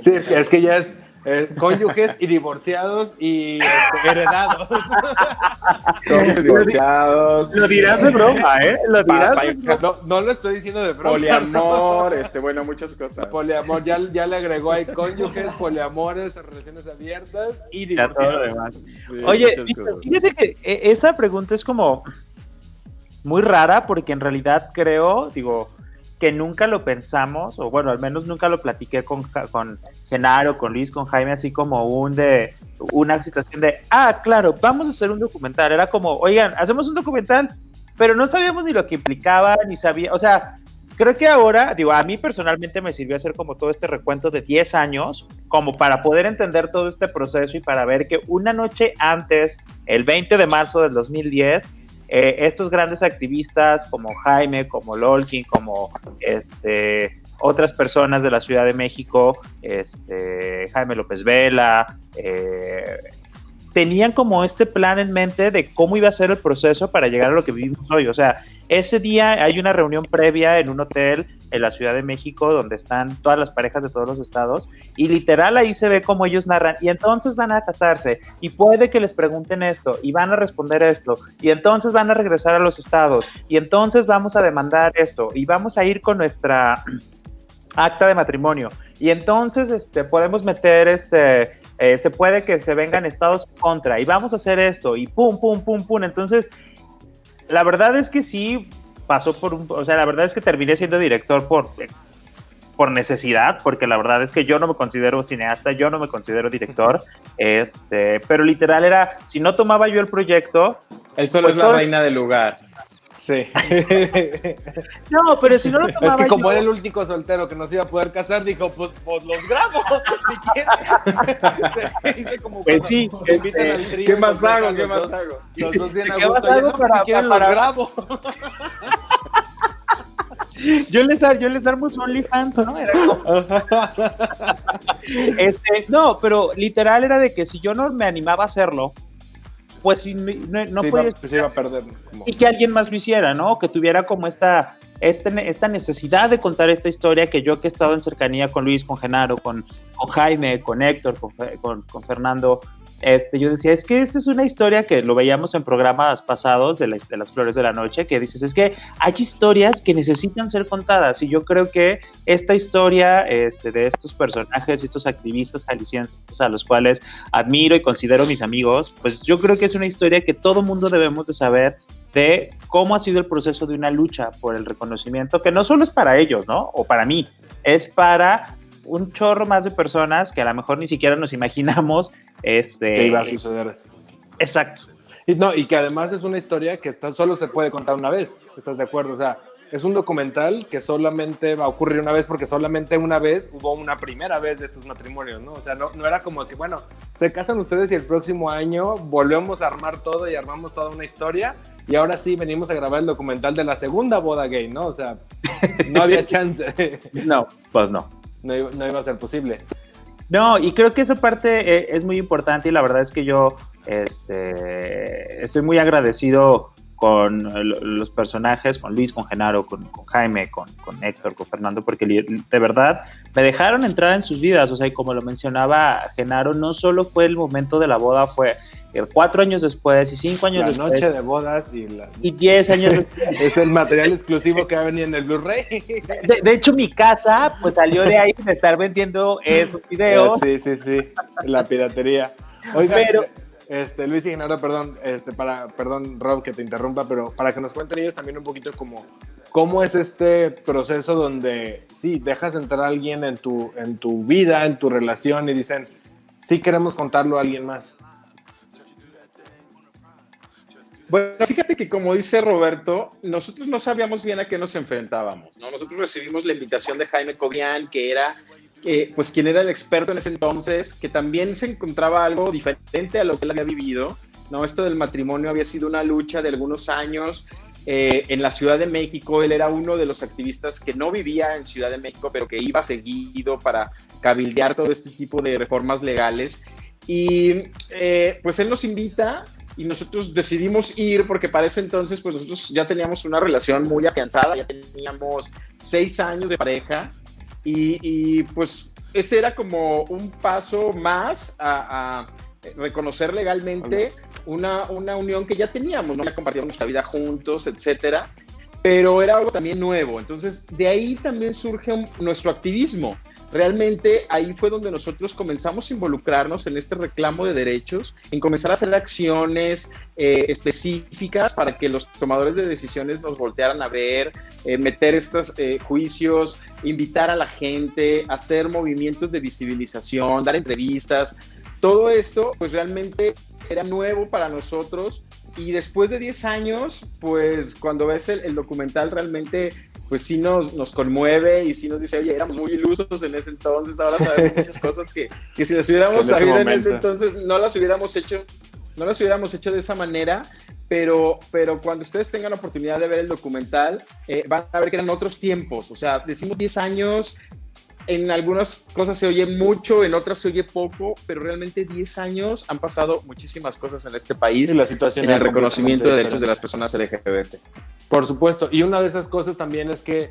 Sí, es que, es que ya es eh, cónyuges y divorciados y este, heredados. Cónyuges divorciados. Lo dirás de broma, ¿eh? Lo dirás. Pa-. No, no lo estoy diciendo de broma. Poliamor, este, bueno, muchas cosas. Poliamor, ya, ya le agregó ahí cónyuges, poliamores, relaciones abiertas y Ya todo lo divorciados. Sí, Oye, fíjate que eh, esa pregunta es como muy rara porque en realidad creo, digo, que nunca lo pensamos, o bueno, al menos nunca lo platiqué con, con Genaro, con Luis, con Jaime, así como un de una situación de, ah, claro, vamos a hacer un documental. Era como, oigan, hacemos un documental, pero no sabíamos ni lo que implicaba, ni sabía, o sea, creo que ahora, digo, a mí personalmente me sirvió hacer como todo este recuento de 10 años, como para poder entender todo este proceso y para ver que una noche antes, el 20 de marzo del 2010, eh, estos grandes activistas como Jaime, como Lolkin, como este, otras personas de la Ciudad de México, este, Jaime López Vela, eh, tenían como este plan en mente de cómo iba a ser el proceso para llegar a lo que vivimos hoy. O sea, ese día hay una reunión previa en un hotel en la Ciudad de México donde están todas las parejas de todos los estados y literal ahí se ve cómo ellos narran y entonces van a casarse y puede que les pregunten esto y van a responder esto y entonces van a regresar a los estados y entonces vamos a demandar esto y vamos a ir con nuestra acta de matrimonio y entonces este podemos meter este eh, se puede que se vengan estados contra y vamos a hacer esto y pum pum pum pum entonces la verdad es que sí pasó por un, o sea, la verdad es que terminé siendo director por por necesidad, porque la verdad es que yo no me considero cineasta, yo no me considero director, este, pero literal era, si no tomaba yo el proyecto, Él solo Pues es la todo- reina del lugar. Sí. no, pero si no lo tomaba Es que como yo- era el último soltero que no se iba a poder casar, dijo, pues, pues los grabo, si quieres. Hice como Pues sí, invitan este, al trío, ¿Qué más hago? ¿Qué más hago? Los dos bien a ¿Qué más gusto. Hago no, para- si quieren para- los grabo. yo les, yo les armo su OnlyFans, ¿no? Era como- Este, no, pero literal era de que si yo no me animaba a hacerlo, pues no, no Sí, podía iba- iba a perder. como- y que alguien más lo hiciera, ¿no? Que tuviera como esta, este, esta necesidad de contar esta historia que yo que he estado en cercanía con Luis, con Genaro, con, con Jaime, con Héctor, con- con Fernando, este, yo decía, es que esta es una historia que lo veíamos en programas pasados de, la- de las flores de la noche, que dices, es que hay historias que necesitan ser contadas y yo creo que esta historia este, de estos personajes, estos activistas jaliscienses a los cuales admiro y considero mis amigos, pues yo creo que es una historia que todo mundo debemos de saber de cómo ha sido el proceso de una lucha por el reconocimiento, que no solo es para ellos, ¿no? O para mí, es para un chorro más de personas que a lo mejor ni siquiera nos imaginamos. Este, Que iba a suceder eso. Exacto. Y, no, y que además es una historia que está- solo se puede contar una vez, ¿estás de acuerdo? O sea, es un documental que solamente va a ocurrir una vez porque solamente una vez hubo una primera vez de estos matrimonios, ¿no? O sea, no, no era como que, bueno, se casan ustedes y el próximo año volvemos a armar todo y armamos toda una historia y ahora sí venimos a grabar el documental de la segunda boda gay, ¿no? O sea, no había chance, No, pues no. No, no iba a ser posible. No, y creo que esa parte eh, es muy importante y la verdad es que yo este, estoy muy agradecido con lo- los personajes, con Luis, con Genaro, con, Jaime, con, con Héctor, con Fernando, porque de verdad me dejaron entrar en sus vidas. O sea, y como lo mencionaba Genaro, no solo fue el momento de la boda, fue cuatro años después y cinco años La después noche de bodas y, la- y diez años después. es el material exclusivo que va a venir en el Blu-ray. De, de hecho, mi casa pues salió de ahí de estar vendiendo esos videos. Sí, sí, sí, la piratería. Oiga, Pero- este, Luis y Genaro, perdón, este, para, perdón, Rob, que te interrumpa, pero para que nos cuenten ellos también un poquito como cómo es este proceso donde, sí, dejas entrar a alguien en tu, en tu vida, en tu relación y dicen, sí queremos contarlo a alguien más. Bueno, fíjate que como dice Roberto, nosotros no sabíamos bien a qué nos enfrentábamos, ¿no? Nosotros recibimos la invitación de Jaime Cobian, que era, eh, pues, quien era el experto en ese entonces, que también se encontraba algo diferente a lo que él había vivido, ¿no? Esto del matrimonio había sido una lucha de algunos años. eh, en la Ciudad de México, él era uno de los activistas que no vivía en Ciudad de México, pero que iba seguido para cabildear todo este tipo de reformas legales. Y eh, pues él nos invita y nosotros decidimos ir porque para ese entonces pues nosotros ya teníamos una relación muy afianzada, ya teníamos seis años de pareja y, pues ese era como un paso más a, reconocer legalmente una, una, unión que ya teníamos, ¿no? Ya compartíamos nuestra vida juntos, etcétera, pero era algo también nuevo. Entonces, de ahí también surge nuestro activismo realmente ahí fue donde nosotros comenzamos a involucrarnos en este reclamo de derechos, en comenzar a hacer acciones eh, específicas para que los tomadores de decisiones nos voltearan a ver, eh, meter estos eh, juicios, invitar a la gente, hacer movimientos de visibilización, dar entrevistas. Todo esto, pues realmente era nuevo para nosotros y después de 10 años, pues cuando ves el, el, documental realmente pues sí nos, nos conmueve y sí nos dice, oye, éramos muy ilusos en ese entonces, ahora sabemos muchas cosas que, que si las hubiéramos sabido en ese entonces no las hubiéramos hecho, no las hubiéramos hecho de esa manera, pero, pero cuando ustedes tengan la oportunidad de ver el documental, eh, van a ver que eran otros tiempos, o sea, decimos 10 años, en algunas cosas se oye mucho, en otras se oye poco, pero realmente 10 años han pasado muchísimas cosas en este país la situación en el reconocimiento de derechos de las personas LGBT. Por supuesto, y una de esas cosas también es que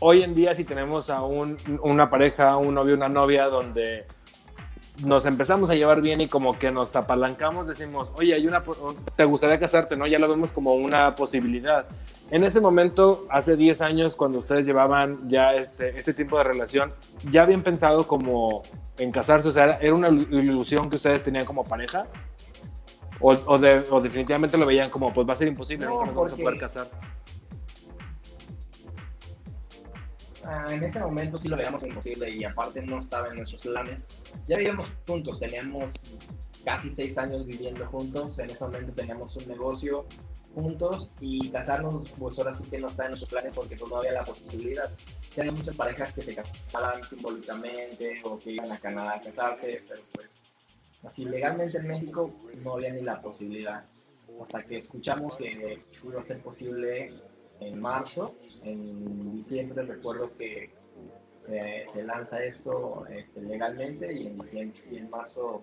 hoy en día si tenemos a un, una pareja, un novio, una novia donde nos empezamos a llevar bien y como que nos apalancamos, decimos, oye, hay una, te gustaría casarte, ¿no? Ya lo vemos como una posibilidad. En ese momento, hace 10 años, cuando ustedes llevaban ya este, este tipo de relación, ¿ya habían pensado como en casarse? O sea, ¿era una ilusión que ustedes tenían como pareja? ¿O, o, definitivamente lo veían como, pues va a ser imposible, no, nunca nos vamos a poder casar? Ah, en ese momento sí lo veíamos imposible y aparte no estaba en nuestros planes. Ya vivíamos juntos, teníamos casi seis años viviendo juntos, en ese momento teníamos un negocio juntos y casarnos pues ahora sí que no está en nuestros planes porque pues, no había la posibilidad. Había muchas parejas que se casaban simbólicamente o que iban a Canadá a casarse, pero pues así legalmente en México no había ni la posibilidad. Hasta que escuchamos que a ser posible en marzo. En diciembre recuerdo que se, lanza esto este, legalmente y en, diciembre, y en marzo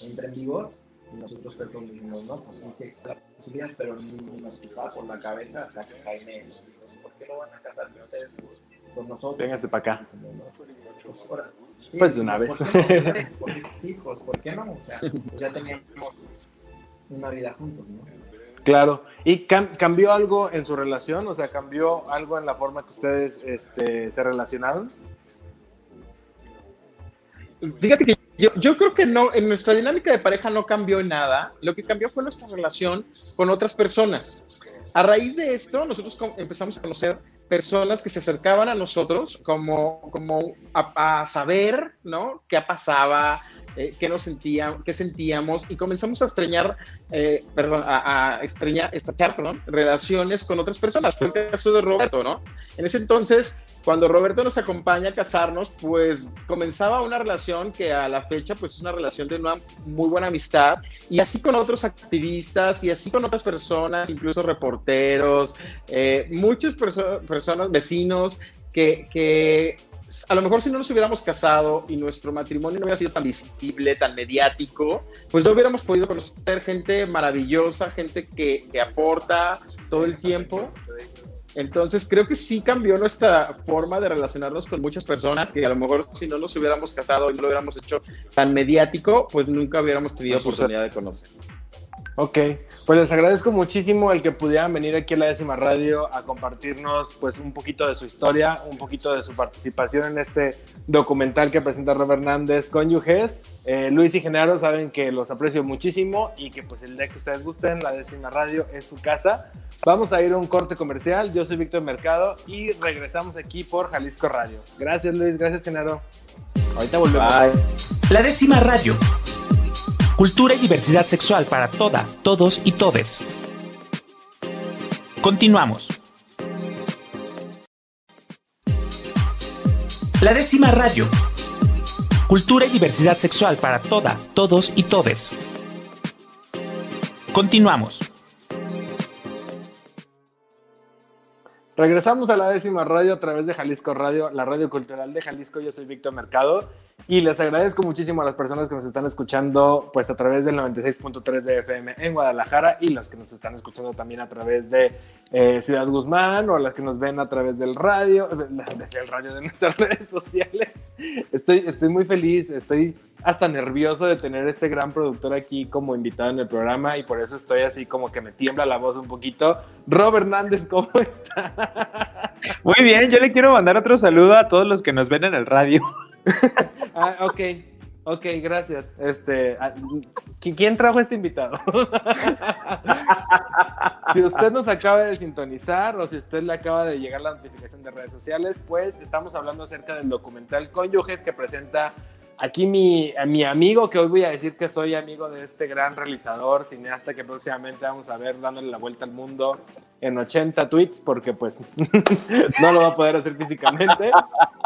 entra en vigor. Y nosotros dijimos, no, pues sí, sí existe posibilidad, pero ni nos cruzaba por la cabeza hasta que Jaime nos dijo, ¿por qué no van a casarse ustedes con nosotros? Véngase para acá. Pues, pues de una vez. Porque hijos, ¿por qué no? O sea, pues ya teníamos una vida juntos, ¿no? Claro. ¿Y cambió algo en su relación? O sea, ¿cambió algo en la forma que ustedes este, se relacionaron? Fíjate que yo, creo que no, en nuestra dinámica de pareja no cambió nada. Lo que cambió fue nuestra relación con otras personas. A raíz de esto, nosotros empezamos a conocer personas que se acercaban a nosotros como, como a, a saber, ¿no? ¿Qué pasaba? Eh, qué nos sentíamos, qué sentíamos y comenzamos a extrañar, eh, perdón, a, a extrañar, estrechar, perdón, relaciones con otras personas. Fue el caso de Roberto, ¿no? En ese entonces, cuando Roberto nos acompaña a casarnos, pues comenzaba una relación que a la fecha, pues es una relación de una muy buena amistad y así con otros activistas y así con otras personas, incluso reporteros, eh, muchas perso personas, vecinos, que, que a lo mejor si no nos hubiéramos casado y nuestro matrimonio no hubiera sido tan visible, tan mediático, pues no hubiéramos podido conocer gente maravillosa, gente que, que aporta todo el tiempo. Entonces creo que sí cambió nuestra forma de relacionarnos con muchas personas que a lo mejor si no nos hubiéramos casado y no lo hubiéramos hecho tan mediático, pues nunca hubiéramos tenido oportunidad de conocer. Ok, pues les agradezco muchísimo el que pudieran venir aquí a la décima radio a compartirnos pues un poquito de su historia, un poquito de su participación en este documental que presenta Robert Hernández con Yuges. Eh, Luis y Genaro saben que los aprecio muchísimo y que pues el día que ustedes gusten, la décima radio es su casa. Vamos a ir a un corte comercial, yo soy Víctor Mercado y regresamos aquí por Jalisco Radio. Gracias Luis, gracias Genaro. Ahorita volvemos. La décima radio Cultura y diversidad sexual para todas, todos y todes. Continuamos. La décima radio. Cultura y diversidad sexual para todas, todos y todes. Continuamos. Regresamos a la décima radio a través de Jalisco Radio, la radio cultural de Jalisco. Yo soy Víctor Mercado y les agradezco muchísimo a las personas que nos están escuchando pues a través del 96.3 de FM en Guadalajara y las que nos están escuchando también a través de eh, Ciudad Guzmán o las que nos ven a través del radio, del radio de nuestras redes sociales. Estoy, estoy muy feliz, estoy hasta nervioso de tener este gran productor aquí como invitado en el programa y por eso estoy así como que me tiembla la voz un poquito. Rob Hernández, ¿cómo está? Muy bien, yo le quiero mandar otro saludo a todos los que nos ven en el radio. ah, ok, ok, gracias. Este, ah, ¿Quién trajo este invitado? si usted nos acaba de sintonizar o si usted le acaba de llegar la notificación de redes sociales, pues estamos hablando acerca del documental Cónyuges que presenta Aquí mi, mi amigo, que hoy voy a decir que soy amigo de este gran realizador, cineasta que próximamente vamos a ver dándole la vuelta al mundo en 80 tweets, porque pues no lo va a poder hacer físicamente,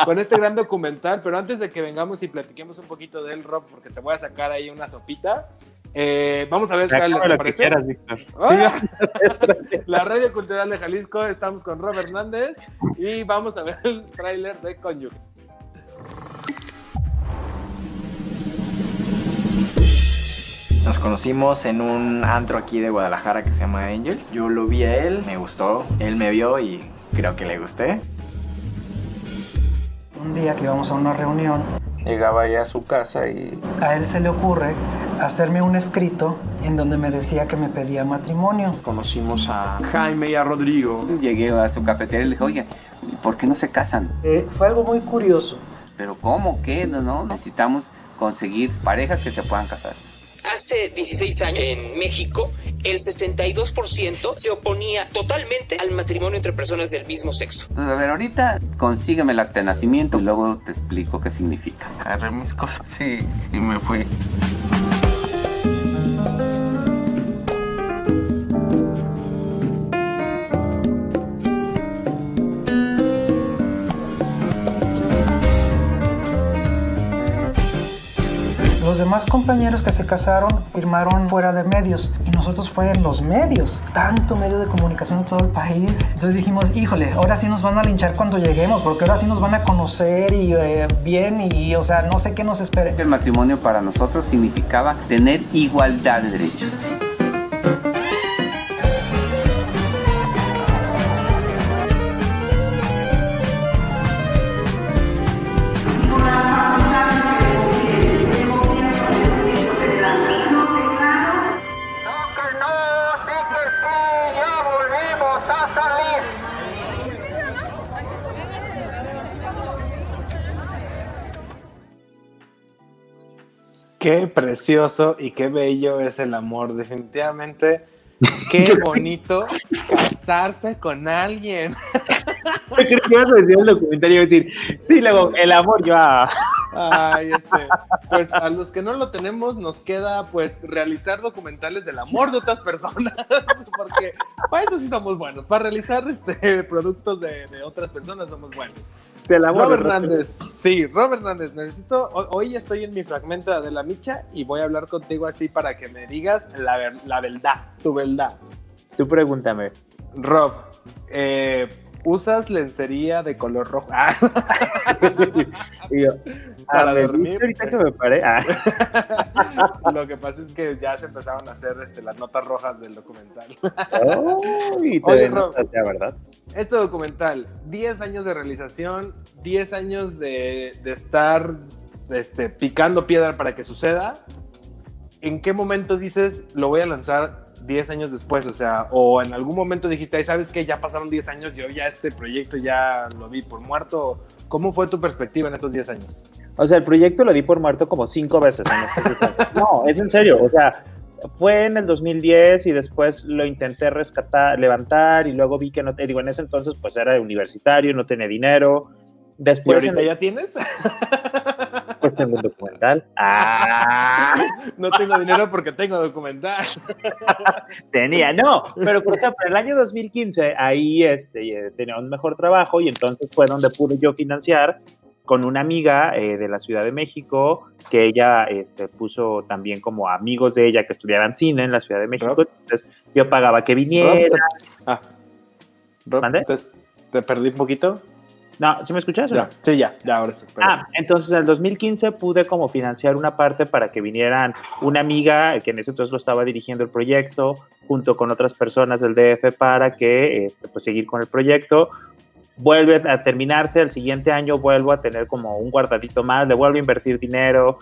con este gran documental. Pero antes de que vengamos y platiquemos un poquito del rock, porque te voy a sacar ahí una sopita, eh, vamos a ver la Radio Cultural de Jalisco, estamos con Rob Hernández y vamos a ver el tráiler de Conyux. Nos conocimos en un antro aquí de Guadalajara que se llama Angels. Yo lo vi a él, me gustó, él me vio y creo que le gusté. Un día que íbamos a una reunión, llegaba ya a su casa y... A él se le ocurre hacerme un escrito en donde me decía que me pedía matrimonio. Conocimos a Jaime y a Rodrigo. Llegué a su cafetería y le dije, oye, ¿por qué no se casan? Eh, fue algo muy curioso. ¿Pero cómo? ¿Qué? No, no, necesitamos conseguir parejas que se puedan casar hace 16 años en México, el 62% se oponía totalmente al matrimonio entre personas del mismo sexo. a ver, ahorita consígueme el acta de nacimiento y luego te explico qué significa. Agarré mis cosas y, y me fui. Los demás compañeros que se casaron firmaron fuera de medios y nosotros fue en los medios, tanto medio de comunicación en todo el país. Entonces dijimos, híjole, ahora sí nos van a linchar cuando lleguemos, porque ahora sí nos van a conocer y eh, bien y, o sea, no sé qué nos espere. El matrimonio para nosotros significaba tener igualdad de derechos. Precioso y qué bello es el amor, definitivamente. Qué bonito casarse con alguien. Creo que ibas a decir el documentario y decir, sí, luego, el amor ya. Ay, este, pues a los que no lo tenemos nos queda pues realizar documentales del amor de otras personas, porque para eso sí somos buenos, para realizar este productos de, de otras personas somos buenos. Robert Hernández, sí, Robert Hernández, necesito, hoy estoy en mi fragmento de la micha y voy a hablar contigo así para que me digas la, la verdad, tu verdad. Tú pregúntame. Rob, eh, ¿usas lencería de color rojo? Ah. para ah, dormir. Ahorita que me paré. Ah. Lo que pasa es que ya se empezaron a hacer este, las notas rojas del documental. Oye, Rob, ¿verdad? Este documental, 10 años de realización, 10 años de, de estar este, picando piedra para que suceda. ¿En qué momento dices, lo voy a lanzar 10 años después? O sea, o en algún momento dijiste, ¿sabes qué? Ya pasaron 10 años, yo ya este proyecto ya lo vi por muerto. ¿Cómo fue tu perspectiva en estos 10 años? O sea, el proyecto lo di por muerto como cinco veces. En no, es en serio. O sea, fue en el 2010 y después lo intenté rescatar, levantar y luego vi que no te digo, en ese entonces pues era universitario, no tenía dinero. Después ¿Y ahorita ya tienes? Pues tengo un documental. ¡Ah! No tengo dinero porque tengo documental. Tenía, no. Pero por ejemplo, en el año 2015 ahí este, tenía un mejor trabajo y entonces fue donde pude yo financiar con una amiga eh, de la Ciudad de México, que ella este, puso también como amigos de ella que estudiaban cine en la Ciudad de México. Entonces yo pagaba que viniera. ah, te perdí un poquito. No, ¿sí me escuchas? no? Ya, sí, ya, ya, ahora sí. Ah, entonces en el 2015 pude como financiar una parte para que vinieran una amiga, que en ese entonces lo estaba dirigiendo el proyecto, junto con otras personas del DF para que, este, pues, seguir con el proyecto. Vuelve a terminarse, el siguiente año vuelvo a tener como un guardadito más, le vuelvo a invertir dinero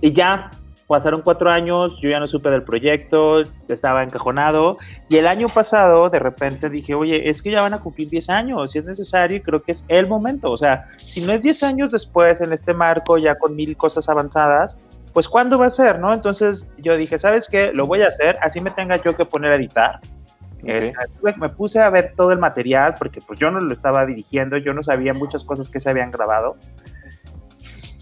y ya, pasaron cuatro años, yo ya no supe del proyecto, estaba encajonado. Y el año pasado, de repente dije, oye, es que ya van a cumplir 10 años, si es necesario, y creo que es el momento. O sea, si no es 10 años después, en este marco, ya con mil cosas avanzadas, pues ¿cuándo va a ser, no? Entonces yo dije, ¿sabes qué? Lo voy a hacer, así me tenga yo que poner a editar. Eh, me puse a ver todo el material porque pues yo no lo estaba dirigiendo, yo no sabía muchas cosas que se habían grabado.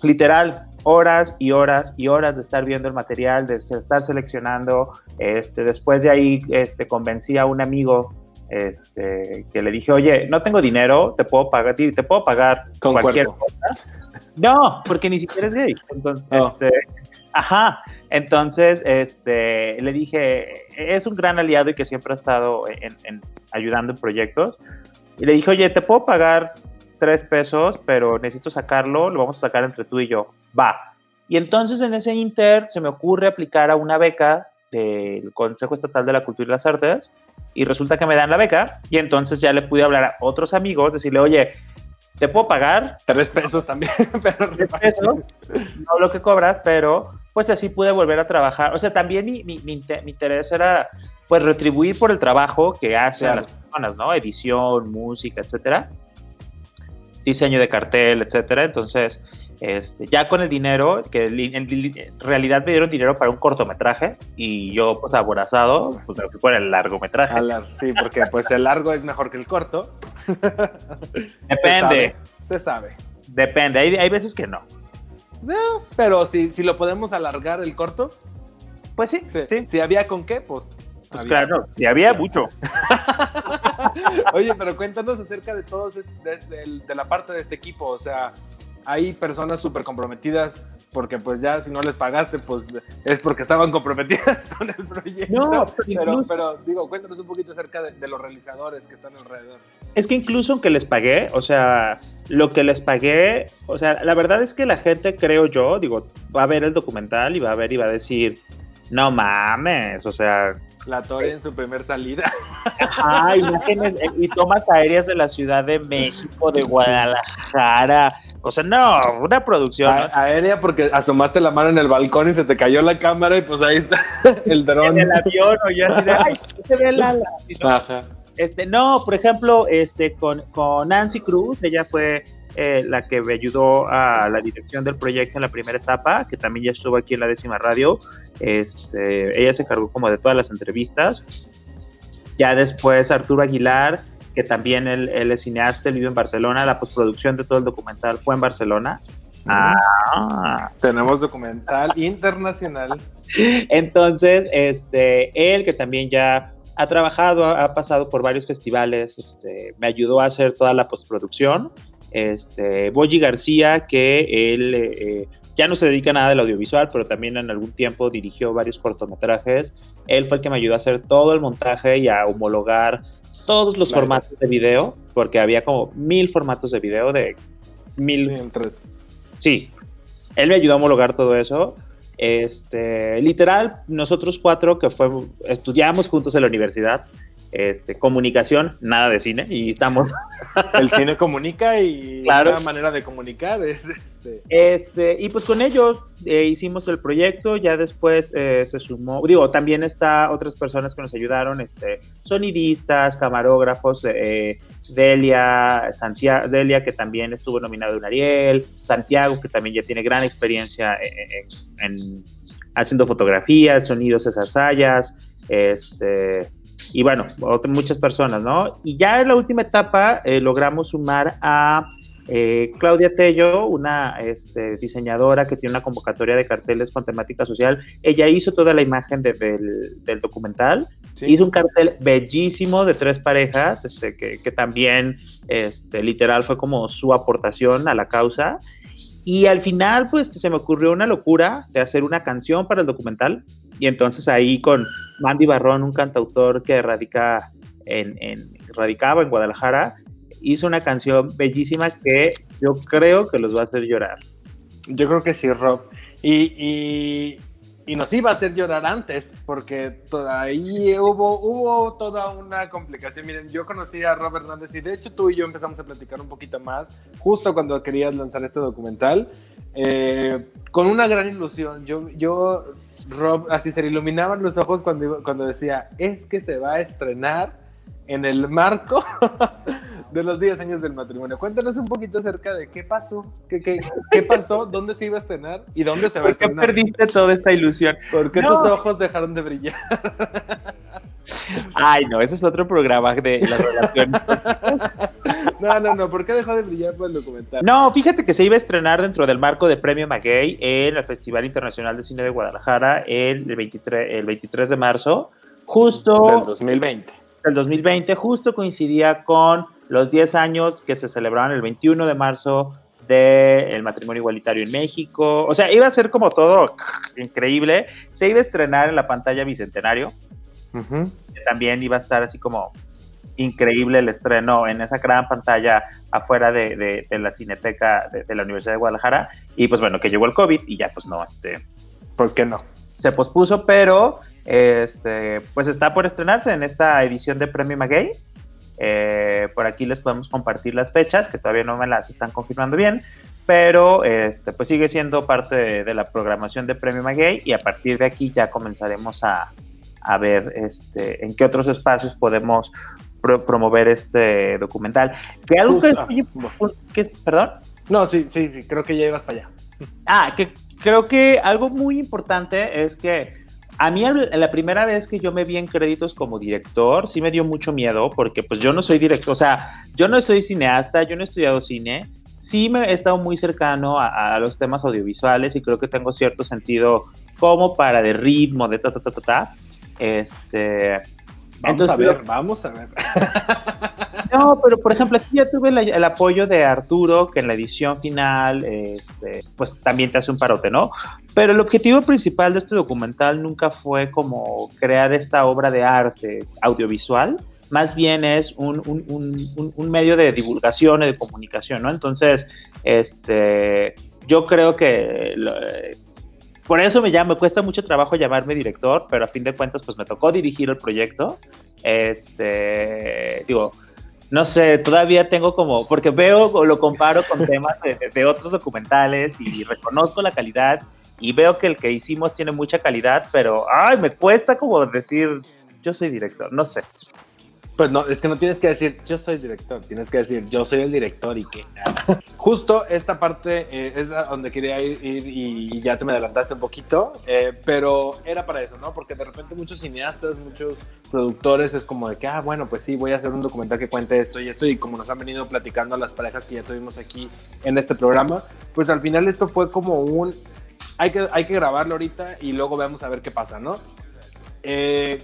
Literal, horas y horas y horas de estar viendo el material, de estar seleccionando. Este, después de ahí este, convencí a un amigo este, que le dije, oye, no tengo dinero, te puedo pagar, te puedo pagar Con cualquier cuerpo. cosa. No, porque ni siquiera es gay. Entonces, Oh. este, ajá. Entonces, este, le dije, es un gran aliado y que siempre ha estado en, en- ayudando en proyectos. Y le dije, oye, te puedo pagar tres pesos, pero necesito sacarlo, lo vamos a sacar entre tú y yo. Va. Y entonces en ese inter se me ocurre aplicar a una beca del Consejo Estatal de la Cultura y las Artes y resulta que me dan la beca y entonces ya le pude hablar a otros amigos, decirle, oye, te puedo pagar Tres pesos también, pero tres pesos, no lo que cobras, pero pues así pude volver a trabajar. O sea, también mi, mi, mi inte- mi interés era pues retribuir por el trabajo que hacen Claro. las personas, ¿no? Edición, música, etcétera. Diseño de cartel, etcétera. Entonces, este, ya con el dinero, que en, li- en realidad me dieron dinero para un cortometraje y yo, pues aborazado, pues me fui por el largometraje. La- sí, porque pues el largo es mejor que el corto. Depende, Se sabe. se sabe. depende. Hay, hay veces que no. No, pero si, si lo podemos alargar el corto, Pues sí, sí. sí. si había con qué, pues. Pues había. claro, si había mucho. Oye, pero cuéntanos acerca de todos, de, de- de la parte de este equipo. O sea, hay personas súper comprometidas porque pues ya si no les pagaste, pues es porque estaban comprometidas con el proyecto. No, pero pero, incluso- pero digo, cuéntanos un poquito acerca de, de los realizadores que están alrededor. Es que incluso aunque les pagué, o sea, lo que les pagué, o sea, la verdad es que la gente, creo yo, digo, va a ver el documental y va a ver y va a decir, no mames, o sea, La Torre en su primer salida. ajá, imágenes eh, y tomas aéreas de la Ciudad de México, de Guadalajara, o sea, no, una producción, aérea porque asomaste la mano en el balcón y se te cayó la cámara y pues ahí está el dron. en el avión o yo así de, ay, se ve el ala. Ajá. Este, no, por ejemplo, este, con, con Nancy Cruz, ella fue eh, la que me ayudó a la dirección del proyecto en la primera etapa, que también ya estuvo aquí en la décima radio. Este, ella se encargó como de todas las entrevistas. Ya después Arturo Aguilar, que también él, él es cineasta, él vive en Barcelona, la postproducción de todo el documental fue en Barcelona. Ah, Tenemos documental internacional. entonces, este, él que también ya ha trabajado, ha, ha pasado por varios festivales, este, me ayudó a hacer toda la postproducción. Este, Boyi García, que él eh, eh, ya no se dedica a nada del audiovisual, pero también en algún tiempo dirigió varios cortometrajes. Él fue el que me ayudó a hacer todo el montaje y a homologar todos los Claro. formatos de video, porque había como mil formatos de video de mil Sí, Sí, él me ayudó a homologar todo eso. Este, literal, nosotros cuatro que fue, estudiamos juntos en la universidad, este, comunicación, nada de cine, y estamos, El cine comunica y Claro. una manera de comunicar es este. este, y pues con ellos eh, hicimos el proyecto, ya después eh, se sumó, digo, también está otras personas que nos ayudaron, este, sonidistas, camarógrafos, eh, Delia, Santiago, Delia que también estuvo nominado en Ariel, Santiago que también ya tiene gran experiencia en, en- en haciendo fotografías, sonidos, César Sayas, este, y bueno, muchas personas, ¿no? Y ya en la última etapa eh, logramos sumar a eh, Claudia Tello, una este, diseñadora que tiene una convocatoria de carteles con temática social. Ella hizo toda la imagen de- del documental. Sí. Hizo un cartel bellísimo de tres parejas, este, que, que también este, literal fue como su aportación a la causa. Y al final, pues se me ocurrió una locura de hacer una canción para el documental. Y entonces ahí con Mandy Barrón, un cantautor que radica en, en- radicaba en Guadalajara, hizo una canción bellísima que yo creo que los va a hacer llorar. Yo creo que sí, Rob. Y, y, y nos iba a hacer llorar antes, porque ahí hubo, hubo toda una complicación. Miren, yo conocí a Rob Hernández y de hecho tú y yo empezamos a platicar un poquito más justo cuando querías lanzar este documental. Eh, con una gran ilusión. Yo, yo, Rob, así se le iluminaban los ojos cuando, cuando decía, es que se va a estrenar en el marco de los 10 años del matrimonio. Cuéntanos un poquito acerca de qué pasó, qué, qué, qué pasó, dónde se iba a estrenar y dónde se va a estrenar. ¿Por qué perdiste toda esta ilusión? ¿Por qué tus ojos dejaron de brillar? Ay, no, ese es otro programa de las relaciones. No, no, no, ¿por qué dejó de brillar por el documental? No, fíjate que se iba a estrenar dentro del marco de Premio Maguey en el Festival Internacional de Cine de Guadalajara el 23, el 23 de marzo, justo... Del 2020. Del 2020, justo coincidía con los 10 años que se celebraban el 21 de marzo del matrimonio igualitario en México. O sea, iba a ser como todo increíble. Se iba a estrenar en la pantalla Bicentenario. También iba a estar así como increíble el estreno en esa gran pantalla afuera de, la cineteca de, la Universidad de Guadalajara. Y pues bueno, que llegó el COVID y ya pues no, este... Pues que no. Se pospuso, pero este, pues está por estrenarse en esta edición de Premio Maguey. Eh, por aquí les podemos compartir las fechas, que todavía no me las están confirmando bien, pero este, pues sigue siendo parte de, la programación de Premio Maguey y a partir de aquí ya comenzaremos a, a ver este, en qué otros espacios podemos promover este documental. Que algo que, perdón. No, sí, sí, sí, creo que ya ibas para allá. Ah, que creo que algo muy importante es que a mí la primera vez que yo me vi en créditos como director, sí me dio mucho miedo porque pues yo no soy director, o sea, yo no soy cineasta, yo no he estudiado cine, sí me he estado muy cercano a, los temas audiovisuales y creo que tengo cierto sentido como para de ritmo, de ta, ta, ta, ta, ta. Este, Vamos a ver, vamos a ver. No, pero por ejemplo, aquí ya tuve el apoyo de Arturo, que en la edición final, este, pues también te hace un parote, ¿no? Pero el objetivo principal de este documental nunca fue como crear esta obra de arte audiovisual, más bien es un, un medio de divulgación y de comunicación, ¿no? Entonces, este, yo creo que por eso me llamo, me cuesta mucho trabajo llamarme director, pero a fin de cuentas, pues me tocó dirigir el proyecto. Este, digo, no sé, todavía tengo como, porque veo o lo comparo con temas de, otros documentales y reconozco la calidad y veo que el que hicimos tiene mucha calidad, pero, ay, me cuesta como decir, yo soy director, no sé. Pues no, es que no tienes que decir yo soy director, tienes que decir yo soy el director y que Justo esta parte eh, es donde quería ir, y ya te me adelantaste un poquito, eh, pero era para eso, ¿no? Porque de repente muchos cineastas, muchos productores es como de que, ah, bueno, pues sí, voy a hacer un documental que cuente esto y esto y como nos han venido platicando las parejas que ya tuvimos aquí en este programa, pues al final esto fue como un, hay que, hay que grabarlo ahorita y luego vamos a ver qué pasa, ¿no? Eh,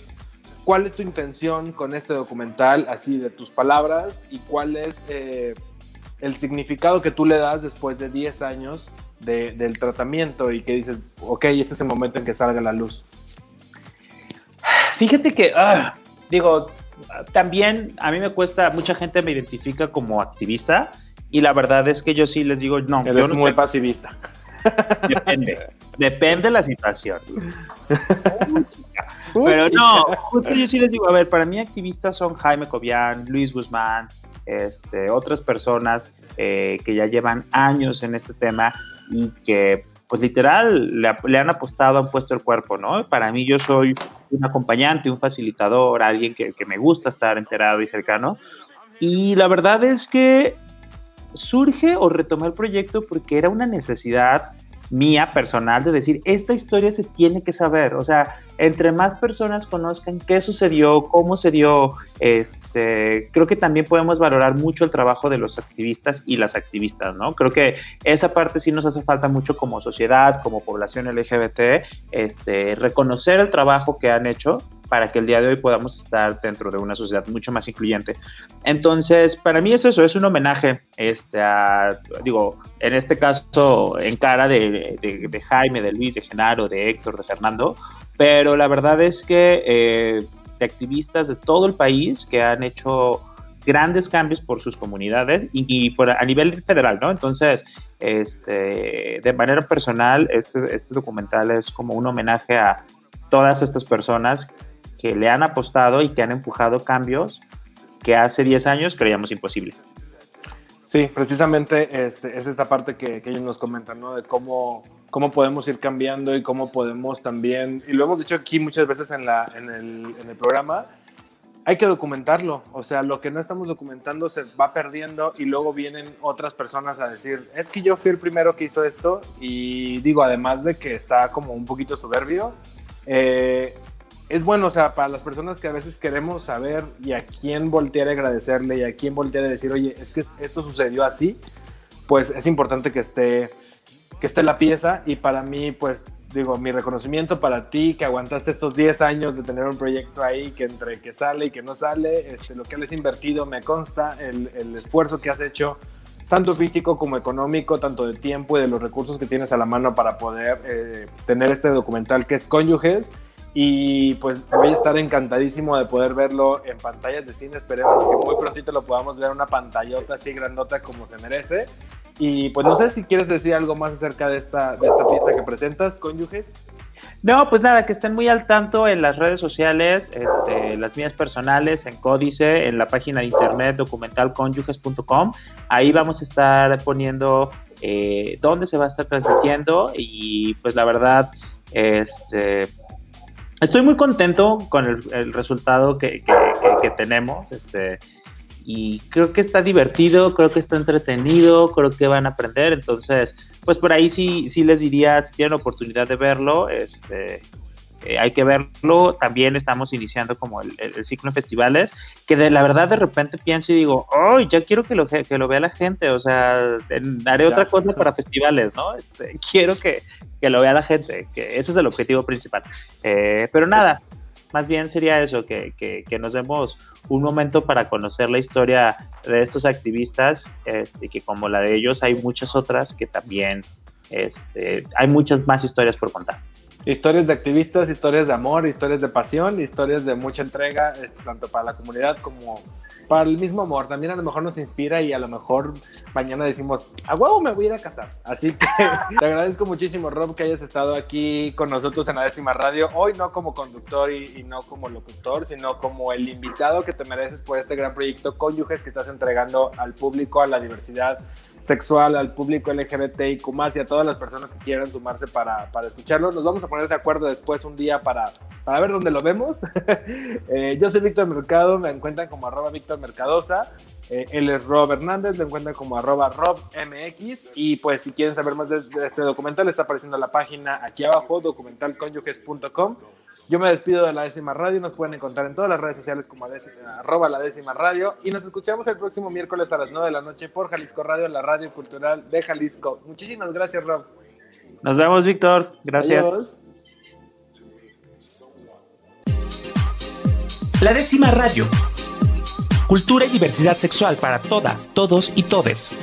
¿Cuál es tu intención con este documental, así de tus palabras, y cuál es eh, el significado que tú le das después de 10 años del tratamiento y que dices, ok, este es el momento en que salga la luz? Fíjate que, ah, digo, también a mí me cuesta, mucha gente me identifica como activista y la verdad es que yo sí les digo, no, Eres yo no muy pasivista. Depende, depende de la situación. Pero no, justo yo sí les digo, a ver, para mí activistas son Jaime Cobian, Luis Guzmán, este, otras personas eh, que ya llevan años en este tema y que pues literal le, han apostado, han puesto el cuerpo, ¿no? Para mí yo soy un acompañante, un facilitador, alguien que, que me gusta estar enterado y cercano. Y la verdad es que surge o retomé el proyecto porque era una necesidad mía personal de decir, esta historia se tiene que saber, o sea, entre más personas conozcan qué sucedió, cómo se dio, este, creo que también podemos valorar mucho el trabajo de los activistas y las activistas, ¿no? Creo que esa parte sí nos hace falta mucho como sociedad, como población LGBT, este, reconocer el trabajo que han hecho para que el día de hoy podamos estar dentro de una sociedad mucho más incluyente. Entonces, para mí es eso, es un homenaje este, a, digo, en este caso, en cara de, de, Jaime, de Luis, de Genaro, de Héctor, de Fernando, pero la verdad es que eh, de activistas de todo el país que han hecho grandes cambios por sus comunidades y, a nivel federal, ¿no? Entonces, este, de manera personal, este, este documental es como un homenaje a todas estas personas que le han apostado y que han empujado cambios que hace 10 años creíamos imposible. Sí, precisamente este, es esta parte que, ellos nos comentan, ¿no? De cómo, cómo podemos ir cambiando y cómo podemos también, y lo hemos dicho aquí muchas veces en, la, en, el, en el programa, hay que documentarlo. O sea, lo que no estamos documentando se va perdiendo y luego vienen otras personas a decir, es que yo fui el primero que hizo esto y digo, además de que está como un poquito soberbio, eh, es bueno, o sea, para las personas que a veces queremos saber y a quién voltear a agradecerle y a quién voltear a decir, oye, es que esto sucedió así, pues es importante que esté, que esté la pieza y para mí, pues digo, mi reconocimiento para ti que aguantaste estos 10 años de tener un proyecto ahí que entre que sale y que no sale, este, lo que has invertido me consta, el, el esfuerzo que has hecho tanto físico como económico, tanto de tiempo y de los recursos que tienes a la mano para poder eh, tener este documental que es Cónyuges y pues voy a estar encantadísimo de poder verlo en pantallas de cine. Esperemos que muy prontito lo podamos ver en una pantallota así grandota como se merece. Y pues no sé si quieres decir algo más acerca de esta, de esta pieza que presentas, cónyuges. No, pues nada, que estén muy al tanto en las redes sociales, este, las mías personales, en Códice, en la página de internet documentalcónyuges.com. Ahí vamos a estar poniendo eh, dónde se va a estar transmitiendo y pues la verdad, este, estoy muy contento con el, resultado que, tenemos. Este, y creo que está divertido, creo que está entretenido, creo que van a aprender. Entonces, pues por ahí sí, sí les diría, si tienen oportunidad de verlo, este, eh, hay que verlo. También estamos iniciando como el, ciclo de festivales, que de la verdad de repente pienso y digo, ¡ay, ya quiero que lo, que lo vea la gente! O sea, haré otra cosa para festivales, ¿no? Este, quiero que, que lo vea la gente, que ese es el objetivo principal. Eh, pero nada, más bien sería eso, que, que, nos demos un momento para conocer la historia de estos activistas, este, que como la de ellos hay muchas otras que también, este, hay muchas más historias por contar. Historias de activistas, historias de amor, historias de pasión, historias de mucha entrega, tanto para la comunidad como para el mismo amor. También a lo mejor nos inspira y a lo mejor mañana decimos, a huevo me voy a ir a casar. Así que te agradezco muchísimo, Rob, que hayas estado aquí con nosotros en la décima radio. Hoy no como conductor y, no como locutor, sino como el invitado que te mereces por este gran proyecto Cónyuges que estás entregando al público, a la diversidad sexual, al público LGBTIQ y a todas las personas que quieran sumarse para, para escucharlo. Nos vamos a poner de acuerdo después un día para, para ver dónde lo vemos. Eh, yo soy Víctor Mercado, me encuentran como arroba Víctor Mercadosa. Eh, él es Rob Hernández, lo encuentran como arroba RobsMX. Y pues si quieren saber más de, este documental, está apareciendo la página aquí abajo, documentalconyuges.com. Yo me despido de la décima radio, nos pueden encontrar en todas las redes sociales como arroba la décima radio. Y nos escuchamos el próximo miércoles a las 9 de la noche por Jalisco Radio, la radio cultural de Jalisco. Muchísimas gracias, Rob. Nos vemos, Víctor. Gracias. La décima radio. Cultura y diversidad sexual para todas, todos y todes.